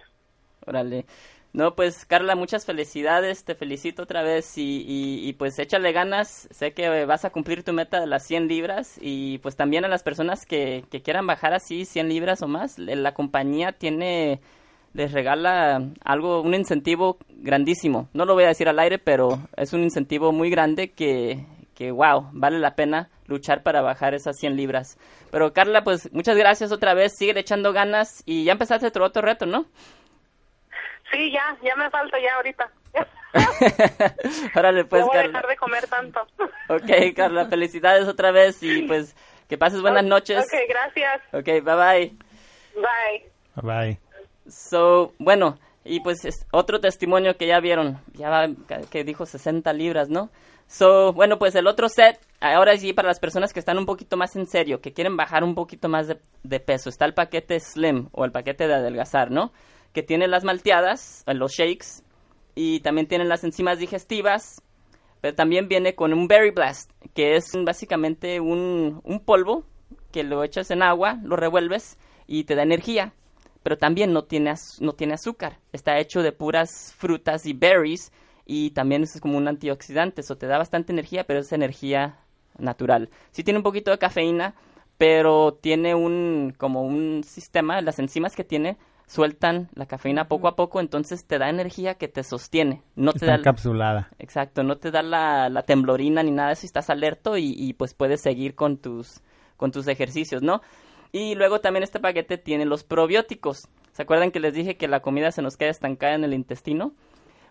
Speaker 1: Órale. No, pues Carla, muchas felicidades, te felicito otra vez y, y, y, pues échale ganas, sé que vas a cumplir tu meta de las 100 libras y pues también a las personas que, que quieran bajar así 100 libras o más, la compañía tiene, les regala algo, un incentivo grandísimo, no lo voy a decir al aire, pero es un incentivo muy grande que, que wow, vale la pena luchar para bajar esas 100 libras. Pero Carla, pues muchas gracias otra vez, sigue echando ganas y ya empezaste otro, otro reto, ¿no?
Speaker 13: Sí, ya, ya me falta ya ahorita. <laughs>
Speaker 1: Órale, pues,
Speaker 13: no voy
Speaker 1: Carla.
Speaker 13: a dejar de comer tanto.
Speaker 1: ok, Carla, felicidades otra vez y pues que pases buenas noches.
Speaker 13: Ok, gracias.
Speaker 1: Ok, bye bye.
Speaker 13: Bye.
Speaker 2: Bye.
Speaker 1: So, bueno, y pues es otro testimonio que ya vieron, ya va, que dijo 60 libras, ¿no? So, bueno, pues el otro set, ahora sí, para las personas que están un poquito más en serio, que quieren bajar un poquito más de, de peso, está el paquete Slim o el paquete de adelgazar, ¿no? Que tiene las malteadas, los shakes, y también tienen las enzimas digestivas, pero también viene con un Berry Blast, que es básicamente un, un polvo que lo echas en agua, lo revuelves y te da energía, pero también no tiene, no tiene azúcar, está hecho de puras frutas y berries, y también es como un antioxidante, eso te da bastante energía, pero es energía natural. Sí tiene un poquito de cafeína, pero tiene un como un sistema, las enzimas que tiene sueltan la cafeína poco a poco, entonces te da energía que te sostiene. No
Speaker 2: Está
Speaker 1: te da
Speaker 2: encapsulada.
Speaker 1: Exacto, no te da la, la temblorina ni nada de eso, y estás alerto y, y, pues puedes seguir con tus con tus ejercicios, ¿no? Y luego también este paquete tiene los probióticos. ¿Se acuerdan que les dije que la comida se nos queda estancada en el intestino?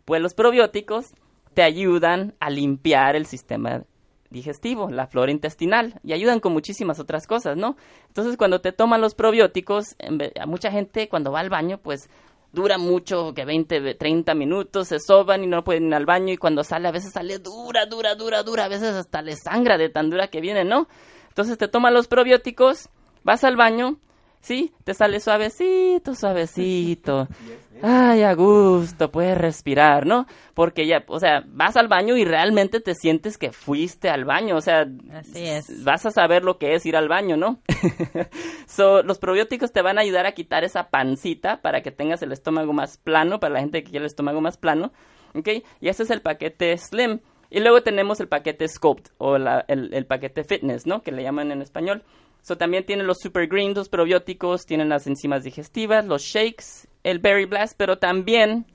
Speaker 1: Pues los probióticos te ayudan a limpiar el sistema digestivo, la flora intestinal, y ayudan con muchísimas otras cosas, ¿no? Entonces, cuando te toman los probióticos, a mucha gente cuando va al baño, pues dura mucho, que 20, 30 minutos, se soban y no pueden ir al baño, y cuando sale, a veces sale dura, dura, dura, dura, a veces hasta le sangra de tan dura que viene, ¿no? Entonces te toman los probióticos, vas al baño, ¿sí? Te sale suavecito, suavecito. <laughs> Ay, a gusto, puedes respirar, ¿no? Porque ya, o sea, vas al baño y realmente te sientes que fuiste al baño, o sea,
Speaker 3: Así es.
Speaker 1: vas a saber lo que es ir al baño, ¿no? <laughs> so, los probióticos te van a ayudar a quitar esa pancita para que tengas el estómago más plano, para la gente que quiere el estómago más plano, ¿ok? Y ese es el paquete Slim. Y luego tenemos el paquete Sculpt, o la, el, el paquete Fitness, ¿no? Que le llaman en español. So, también tienen los super greens, los probióticos, tienen las enzimas digestivas, los shakes, el berry blast, pero también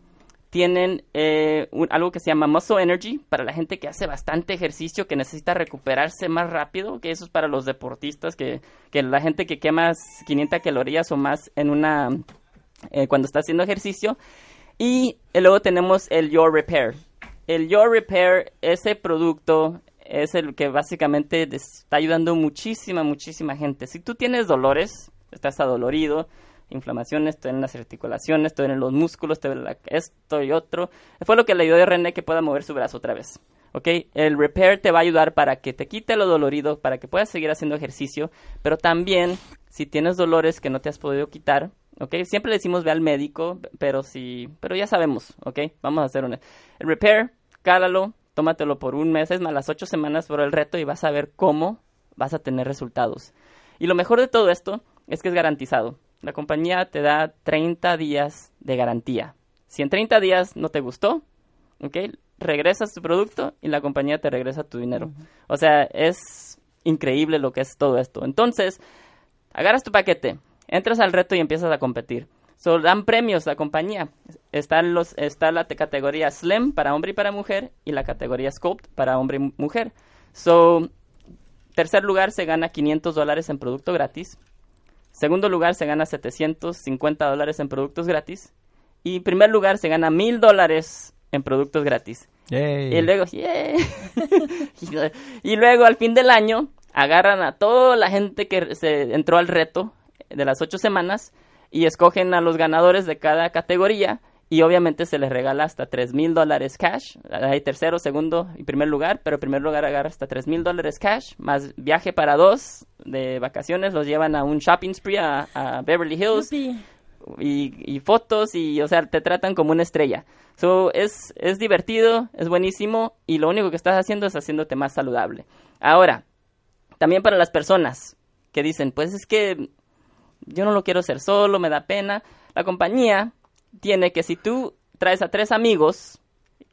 Speaker 1: tienen eh, un, algo que se llama muscle energy para la gente que hace bastante ejercicio, que necesita recuperarse más rápido, que eso es para los deportistas, que, que la gente que quema 500 calorías o más en una eh, cuando está haciendo ejercicio. Y luego tenemos el Your Repair. El Your Repair, ese producto es el que básicamente está ayudando muchísima, muchísima gente. Si tú tienes dolores, estás adolorido, inflamaciones, te en las articulaciones, te en los músculos, te la, esto y otro. Fue lo que le ayudó a René que pueda mover su brazo otra vez. ¿Ok? El repair te va a ayudar para que te quite lo dolorido, para que puedas seguir haciendo ejercicio, pero también si tienes dolores que no te has podido quitar, ¿ok? Siempre le decimos ve al médico, pero si, pero ya sabemos, ¿ok? Vamos a hacer un... El repair, cálalo, tómatelo por un mes, es más, las ocho semanas por el reto y vas a ver cómo vas a tener resultados. Y lo mejor de todo esto es que es garantizado. La compañía te da 30 días de garantía. Si en 30 días no te gustó, ¿ok? Regresas tu producto y la compañía te regresa tu dinero. Uh -huh. O sea, es increíble lo que es todo esto. Entonces, agarras tu paquete, entras al reto y empiezas a competir. So, dan premios la compañía. Están los, está la categoría Slim para hombre y para mujer y la categoría Sculpt para hombre y mujer. So, tercer lugar se gana 500 dólares en producto gratis. Segundo lugar se gana 750 dólares en productos gratis. Y primer lugar se gana 1000 dólares en productos gratis.
Speaker 2: Yay.
Speaker 1: Y luego, yeah. <laughs> y luego al fin del año agarran a toda la gente que se entró al reto de las ocho semanas y escogen a los ganadores de cada categoría y obviamente se les regala hasta tres mil dólares cash. Hay tercero, segundo y primer lugar, pero primer lugar agarra hasta tres mil dólares cash, más viaje para dos de vacaciones, los llevan a un shopping spree a, a Beverly Hills y, y, fotos y, o sea, te tratan como una estrella. So, es, es divertido, es buenísimo y lo único que estás haciendo es haciéndote más saludable. Ahora, También para las personas que dicen, pues es que yo no lo quiero hacer solo, me da pena. La compañía tiene que si tú traes a tres amigos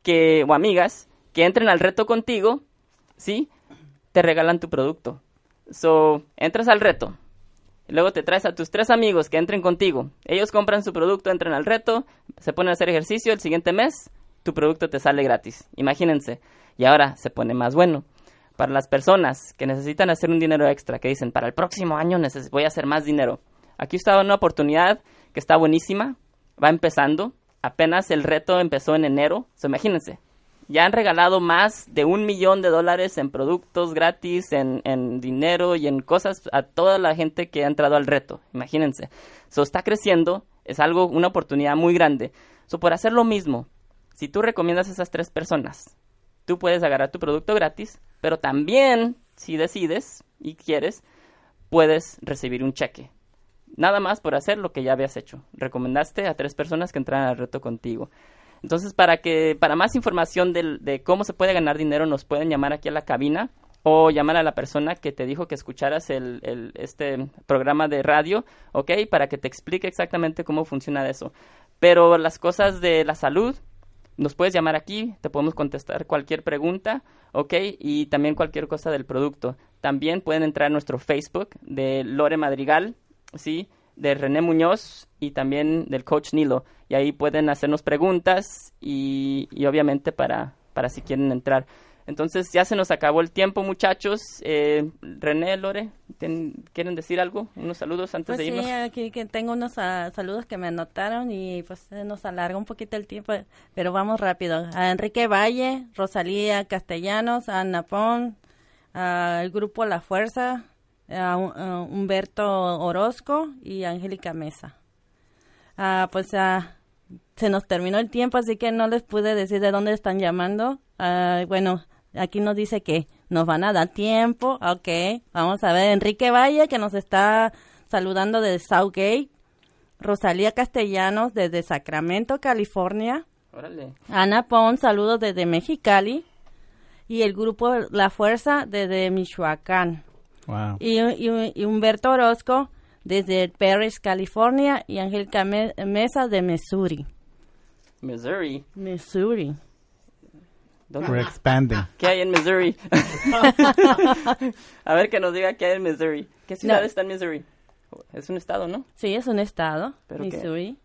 Speaker 1: que, o amigas que entren al reto contigo, ¿sí? Te regalan tu producto. So, entras al reto. Luego te traes a tus tres amigos que entren contigo. Ellos compran su producto, entran al reto, se ponen a hacer ejercicio. El siguiente mes, tu producto te sale gratis. Imagínense. Y ahora se pone más bueno. Para las personas que necesitan hacer un dinero extra, que dicen, para el próximo año voy a hacer más dinero. Aquí está una oportunidad que está buenísima. Va empezando. Apenas el reto empezó en enero. So, imagínense, ya han regalado más de un millón de dólares en productos gratis, en, en, dinero y en cosas a toda la gente que ha entrado al reto. Imagínense. So, está creciendo, es algo, una oportunidad muy grande. So, por hacer lo mismo, si tú recomiendas a esas tres personas, tú puedes agarrar tu producto gratis, pero también, si decides y quieres, puedes recibir un cheque. Nada más por hacer lo que ya habías hecho. Recomendaste a tres personas que entraran al reto contigo. Entonces, para que para más información de, cómo se puede ganar dinero, nos pueden llamar aquí a la cabina o llamar a la persona que te dijo que escucharas el, el, este programa de radio, ¿ok? Para que te explique exactamente cómo funciona eso. Pero las cosas de la salud, nos puedes llamar aquí, te podemos contestar cualquier pregunta, ¿ok? Y también cualquier cosa del producto. También pueden entrar a nuestro Facebook de Lore Madrigal, ¿sí? de René Muñoz y también del coach Nilo. Y ahí pueden hacernos preguntas y, y obviamente para, para si quieren entrar. Entonces ya se nos acabó el tiempo, muchachos. Eh, René, Lore, ¿quieren decir algo? Unos saludos antes
Speaker 3: pues
Speaker 1: de irnos.
Speaker 3: Sí, aquí que tengo unos uh, saludos que me anotaron y pues nos alarga un poquito el tiempo, pero vamos rápido. A Enrique Valle, Rosalía Castellanos, a Ana Pon, al grupo La Fuerza, a, a Humberto Orozco y Angélica Mesa. Ah, pues ah, se nos terminó el tiempo, así que no les pude decir de dónde están llamando. Ah, bueno, aquí nos dice que nos van a dar tiempo. Ok, vamos a ver. Enrique Valle, que nos está saludando desde Southgate. Rosalía Castellanos, desde Sacramento, California.
Speaker 1: Órale.
Speaker 3: Ana Pon, saludos desde Mexicali. Y el grupo La Fuerza, desde Michoacán.
Speaker 2: Wow.
Speaker 3: Y, y, y, Humberto Orozco desde Paris, California y Angélica Mesa de Missouri.
Speaker 1: Missouri.
Speaker 3: Missouri.
Speaker 2: We're expanding.
Speaker 1: ¿Qué hay en Missouri? <laughs> A ver que nos diga qué hay en Missouri. ¿Qué ciudad
Speaker 3: No.
Speaker 1: está en Missouri? Es un estado, ¿no?
Speaker 3: Sí, es un estado,
Speaker 1: ¿Pero qué?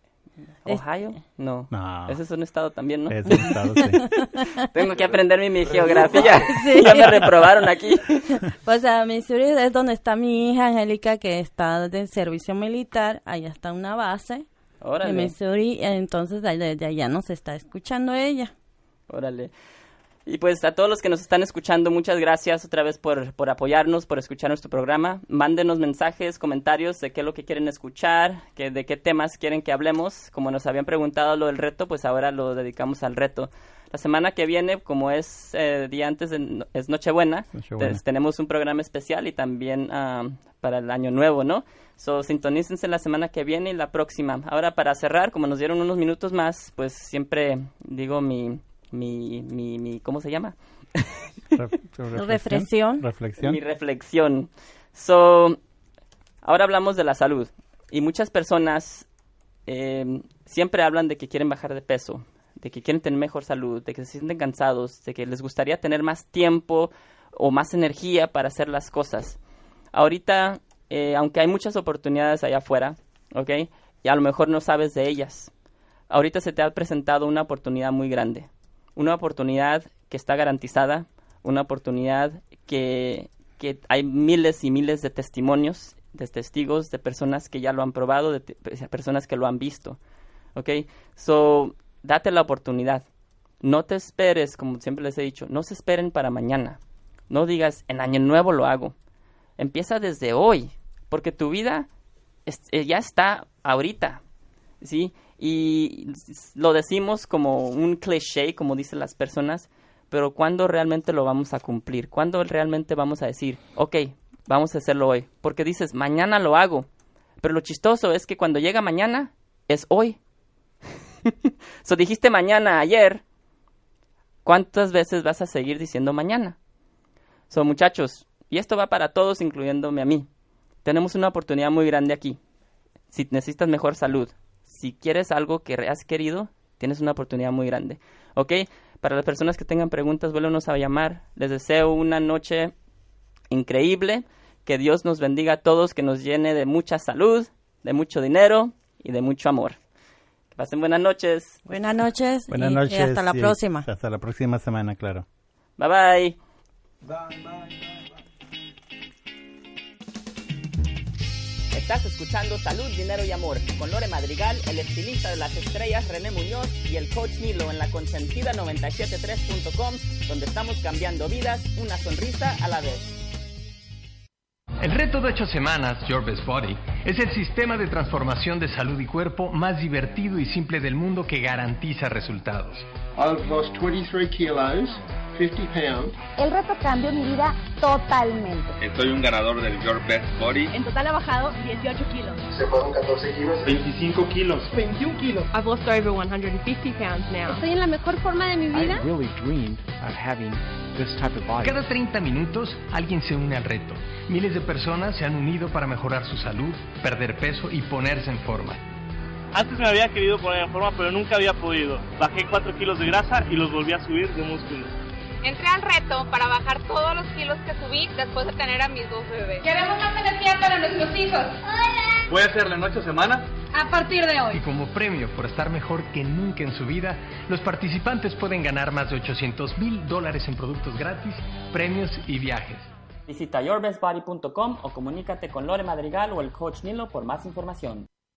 Speaker 1: ¿Ohio? No.
Speaker 2: No.
Speaker 1: Ese es un estado también, ¿no?
Speaker 2: Es un estado, sí. <laughs>
Speaker 1: Tengo que aprender mi, geografía. <laughs>
Speaker 3: Sí.
Speaker 1: ya me reprobaron aquí. <laughs>
Speaker 3: Pues a Missouri es donde está mi hija Angélica, que está de servicio militar. Allá está una base
Speaker 1: Órale.
Speaker 3: de Missouri. Entonces, desde allá nos está escuchando ella.
Speaker 1: Órale. Y pues a todos los que nos están escuchando, muchas gracias otra vez por, por apoyarnos, por escuchar nuestro programa. Mándenos mensajes, comentarios de qué es lo que quieren escuchar, que, de qué temas quieren que hablemos. Como nos habían preguntado lo del reto, pues ahora lo dedicamos al reto. La semana que viene, como es eh, día antes, de, es Nochebuena,
Speaker 2: Nochebuena.
Speaker 1: pues, tenemos un programa especial y también ah, para el año nuevo, ¿no? So, sintonícense la semana que viene y la próxima. Ahora, para cerrar, como nos dieron unos minutos más, pues siempre digo mi, mi, mi, mi ¿cómo se llama?
Speaker 2: Ref-
Speaker 3: Reflexión.
Speaker 2: Reflexión.
Speaker 1: Mi reflexión. So, ahora hablamos de la salud. Y muchas personas eh, siempre hablan de que quieren bajar de peso, de que quieren tener mejor salud, de que se sienten cansados, de que les gustaría tener más tiempo o más energía para hacer las cosas. Ahorita, eh, aunque hay muchas oportunidades allá afuera, ¿ok? Y a lo mejor no sabes de ellas. Ahorita se te ha presentado una oportunidad muy grande. Una oportunidad que está garantizada, una oportunidad que, que hay miles y miles de testimonios, de testigos, de personas que ya lo han probado, de te- personas que lo han visto. ¿Ok? So, date la oportunidad. No te esperes, como siempre les he dicho, no se esperen para mañana. No digas, en año nuevo lo hago. Empieza desde hoy, porque tu vida es- eh, ya está ahorita, ¿sí? Y lo decimos como un cliché, como dicen las personas, pero ¿cuándo realmente lo vamos a cumplir? ¿Cuándo realmente vamos a decir, ok, vamos a hacerlo hoy? Porque dices, mañana lo hago. Pero lo chistoso es que cuando llega mañana, es hoy. <laughs> so dijiste mañana, ayer. ¿Cuántas veces vas a seguir diciendo mañana? So, muchachos, y esto va para todos, incluyéndome a mí. Tenemos una oportunidad muy grande aquí. Si necesitas mejor salud, si quieres algo que has querido, tienes una oportunidad muy grande. ¿Ok? Para las personas que tengan preguntas, vuélvenos a llamar. Les deseo una noche increíble. Que Dios nos bendiga a todos, que nos llene de mucha salud, de mucho dinero y de mucho amor. Que pasen buenas noches.
Speaker 3: Buenas noches.
Speaker 2: Buenas
Speaker 3: y-
Speaker 2: noches.
Speaker 3: Y hasta la
Speaker 2: y
Speaker 3: próxima.
Speaker 2: Hasta la próxima semana, claro.
Speaker 1: Bye bye. Estás escuchando Salud, Dinero y Amor con Lore Madrigal, el estilista de las estrellas René Muñoz y el coach Nilo en la consentida 973.com, donde estamos cambiando vidas una sonrisa a la vez.
Speaker 4: El reto de 8 semanas, Your Best Body, es el sistema de transformación de salud y cuerpo más divertido y simple del mundo que garantiza resultados.
Speaker 5: I've lost 23 kilos, 50 pounds.
Speaker 6: El reto cambió mi vida totalmente.
Speaker 7: Soy un ganador del Your Best Body.
Speaker 8: En total ha bajado 18 kilos.
Speaker 7: Se fueron 14 kilos. 25 kilos.
Speaker 8: 21 kilos. I've lost over 150 pounds now.
Speaker 6: Estoy en la mejor forma de mi
Speaker 9: I
Speaker 6: vida.
Speaker 9: really dreamed of having this type of body.
Speaker 4: Cada 30 minutos alguien se une al reto. Miles de personas se han unido para mejorar su salud, perder peso y ponerse en forma.
Speaker 10: Antes me había querido poner en forma, pero nunca había podido. Bajé 4 kilos de grasa y los volví a subir de músculo.
Speaker 11: Entré al reto para bajar todos los kilos que subí después de tener a mis dos bebés.
Speaker 12: Queremos más energía para nuestros hijos.
Speaker 7: ¿Puede hacerle noche o semana?
Speaker 12: A partir de
Speaker 4: Y
Speaker 12: hoy.
Speaker 4: como premio por estar mejor que nunca en su vida, los participantes pueden ganar más de 800 mil dólares en productos gratis, premios y viajes.
Speaker 1: Visita yourbestbody.com o comunícate con Lore Madrigal o el coach Nilo por más información.